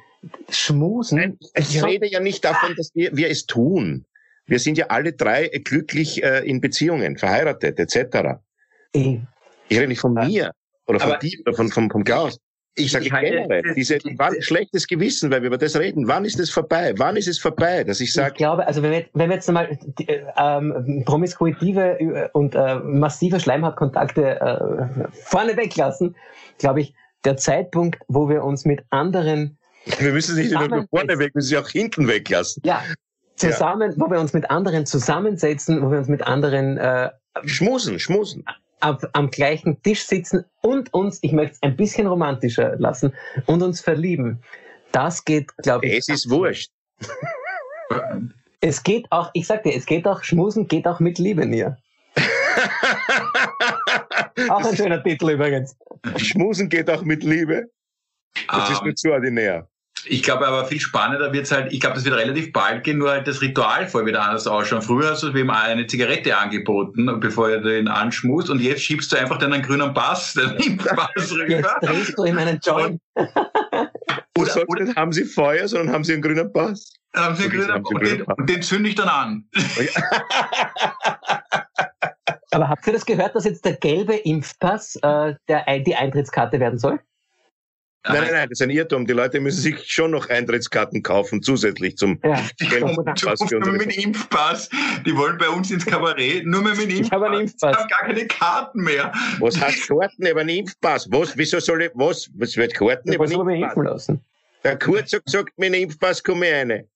Schmusen. Ich rede ja nicht davon, dass wir, wir es tun. Wir sind ja alle drei glücklich äh, in Beziehungen, verheiratet, etc. Ich, ich rede nicht von mir oder von dir oder von, von, von Klaus. Ich sage generell, diese, wann, schlechtes Gewissen, weil wir über das reden. Wann ist es vorbei? Wann ist es vorbei, dass ich sage? Ich glaube, also wenn wir, wenn wir jetzt einmal äh, ähm, promiskuitive äh, und äh, massive Schleimhautkontakte äh, vorne weglassen, glaube ich, der Zeitpunkt, wo wir uns mit anderen wir müssen nicht nur vorne weg, wir müssen sie auch hinten weglassen. Ja, zusammen, ja. wo wir uns mit anderen zusammensetzen, wo wir uns mit anderen äh, schmusen, schmusen auf, am gleichen Tisch sitzen und uns, ich möchte es ein bisschen romantischer lassen, und uns verlieben. Das geht, glaube ich. Es ist wurscht. Es geht auch, ich sag dir, es geht auch, Schmusen geht auch mit Liebe näher. auch ein schöner Titel übrigens. Schmusen geht auch mit Liebe. Das um, ist mir zu ordinär. Ich glaube aber viel spannender wird es halt, ich glaube, das wird relativ bald gehen, nur halt das Ritual voll wieder anders ausschauen. Früher hast du wem eine Zigarette angeboten, bevor er den anschmust und jetzt schiebst du einfach deinen grünen Pass, den Impfpass rüber. Jetzt drehst du in einen Joint. Du sagst oder, haben sie Feuer, sondern haben sie einen grünen Pass. Haben sie einen grünen, haben sie und, den, und den zünde ich dann an. aber habt ihr das gehört, dass jetzt der gelbe Impfpass äh, der, die Eintrittskarte werden soll? Nein, nein, nein, das ist ein Irrtum. Die Leute müssen sich schon noch Eintrittskarten kaufen, zusätzlich zum ja. Impfpass. Nur mit dem Impfpass. Die wollen bei uns ins Kabarett, nur mit dem Impfpass. Ich habe einen Impfpass. Ich habe gar keine Karten mehr. Was heißt Karten über einen Impfpass? Was, wieso soll ich, was, was wird Karten über einen Impfpass? Impfen lassen. Der Kurz hat gesagt, mit dem Impfpass komme ich rein.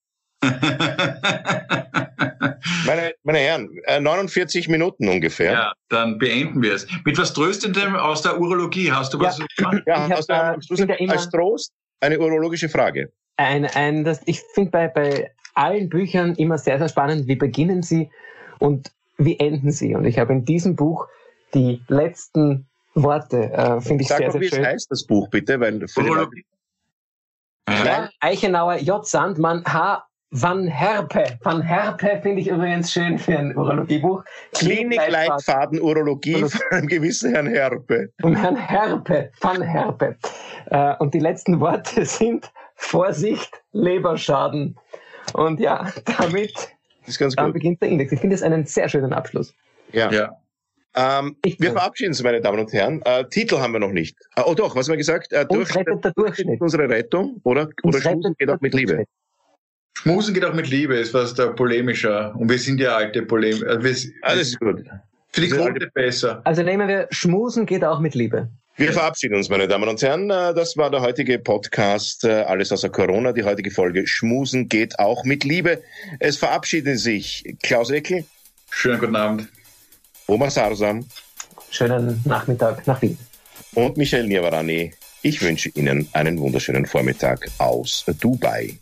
meine, meine Herren, 49 äh, Minuten ungefähr. Ja, dann beenden wir es. Mit was Tröstendem aus der Urologie? Hast du was? Ja, ja hast du äh, als Trost eine urologische Frage? Ein, ein, das, ich finde bei, bei allen Büchern immer sehr, sehr spannend, wie beginnen sie und wie enden sie. Und ich habe in diesem Buch die letzten Worte, äh, finde ich Sag sehr, mal, sehr wie schön. Wie heißt das Buch bitte? Weil Urologie. Ja, Eichenauer, J. Sandmann, H. Van Herpe. Van Herpe finde ich übrigens schön für ein Urologiebuch. Klinikleitfaden Urologie von einem gewissen Herrn Herpe. Von Herrn Herpe. Van Herpe. Äh, und die letzten Worte sind Vorsicht, Leberschaden. Und ja, damit dann beginnt der Index. Ich finde es einen sehr schönen Abschluss. Ja. ja. Ähm, wir verabschieden uns, meine Damen und Herren. Äh, Titel haben wir noch nicht. Äh, oh doch, was haben wir gesagt? Äh, Uns rettet der Durchschnitt. Unsere Rettung, oder? Uns oder Schmusen geht auch mit Liebe. Schmusen geht auch mit Liebe, ist was der polemischer. Und wir sind ja alte Polem. Äh, Alles ist gut. Für die Quote besser. Also nehmen wir, Schmusen geht auch mit Liebe. Wir verabschieden uns, meine Damen und Herren. Äh, das war der heutige Podcast äh, Alles außer Corona, die heutige Folge Schmusen geht auch mit Liebe. Es verabschieden sich Klaus Eckel. Schönen guten Abend. Omar Sarsam. Schönen Nachmittag nach Wien. Und Michael Niavarani. Ich wünsche Ihnen einen wunderschönen Vormittag aus Dubai.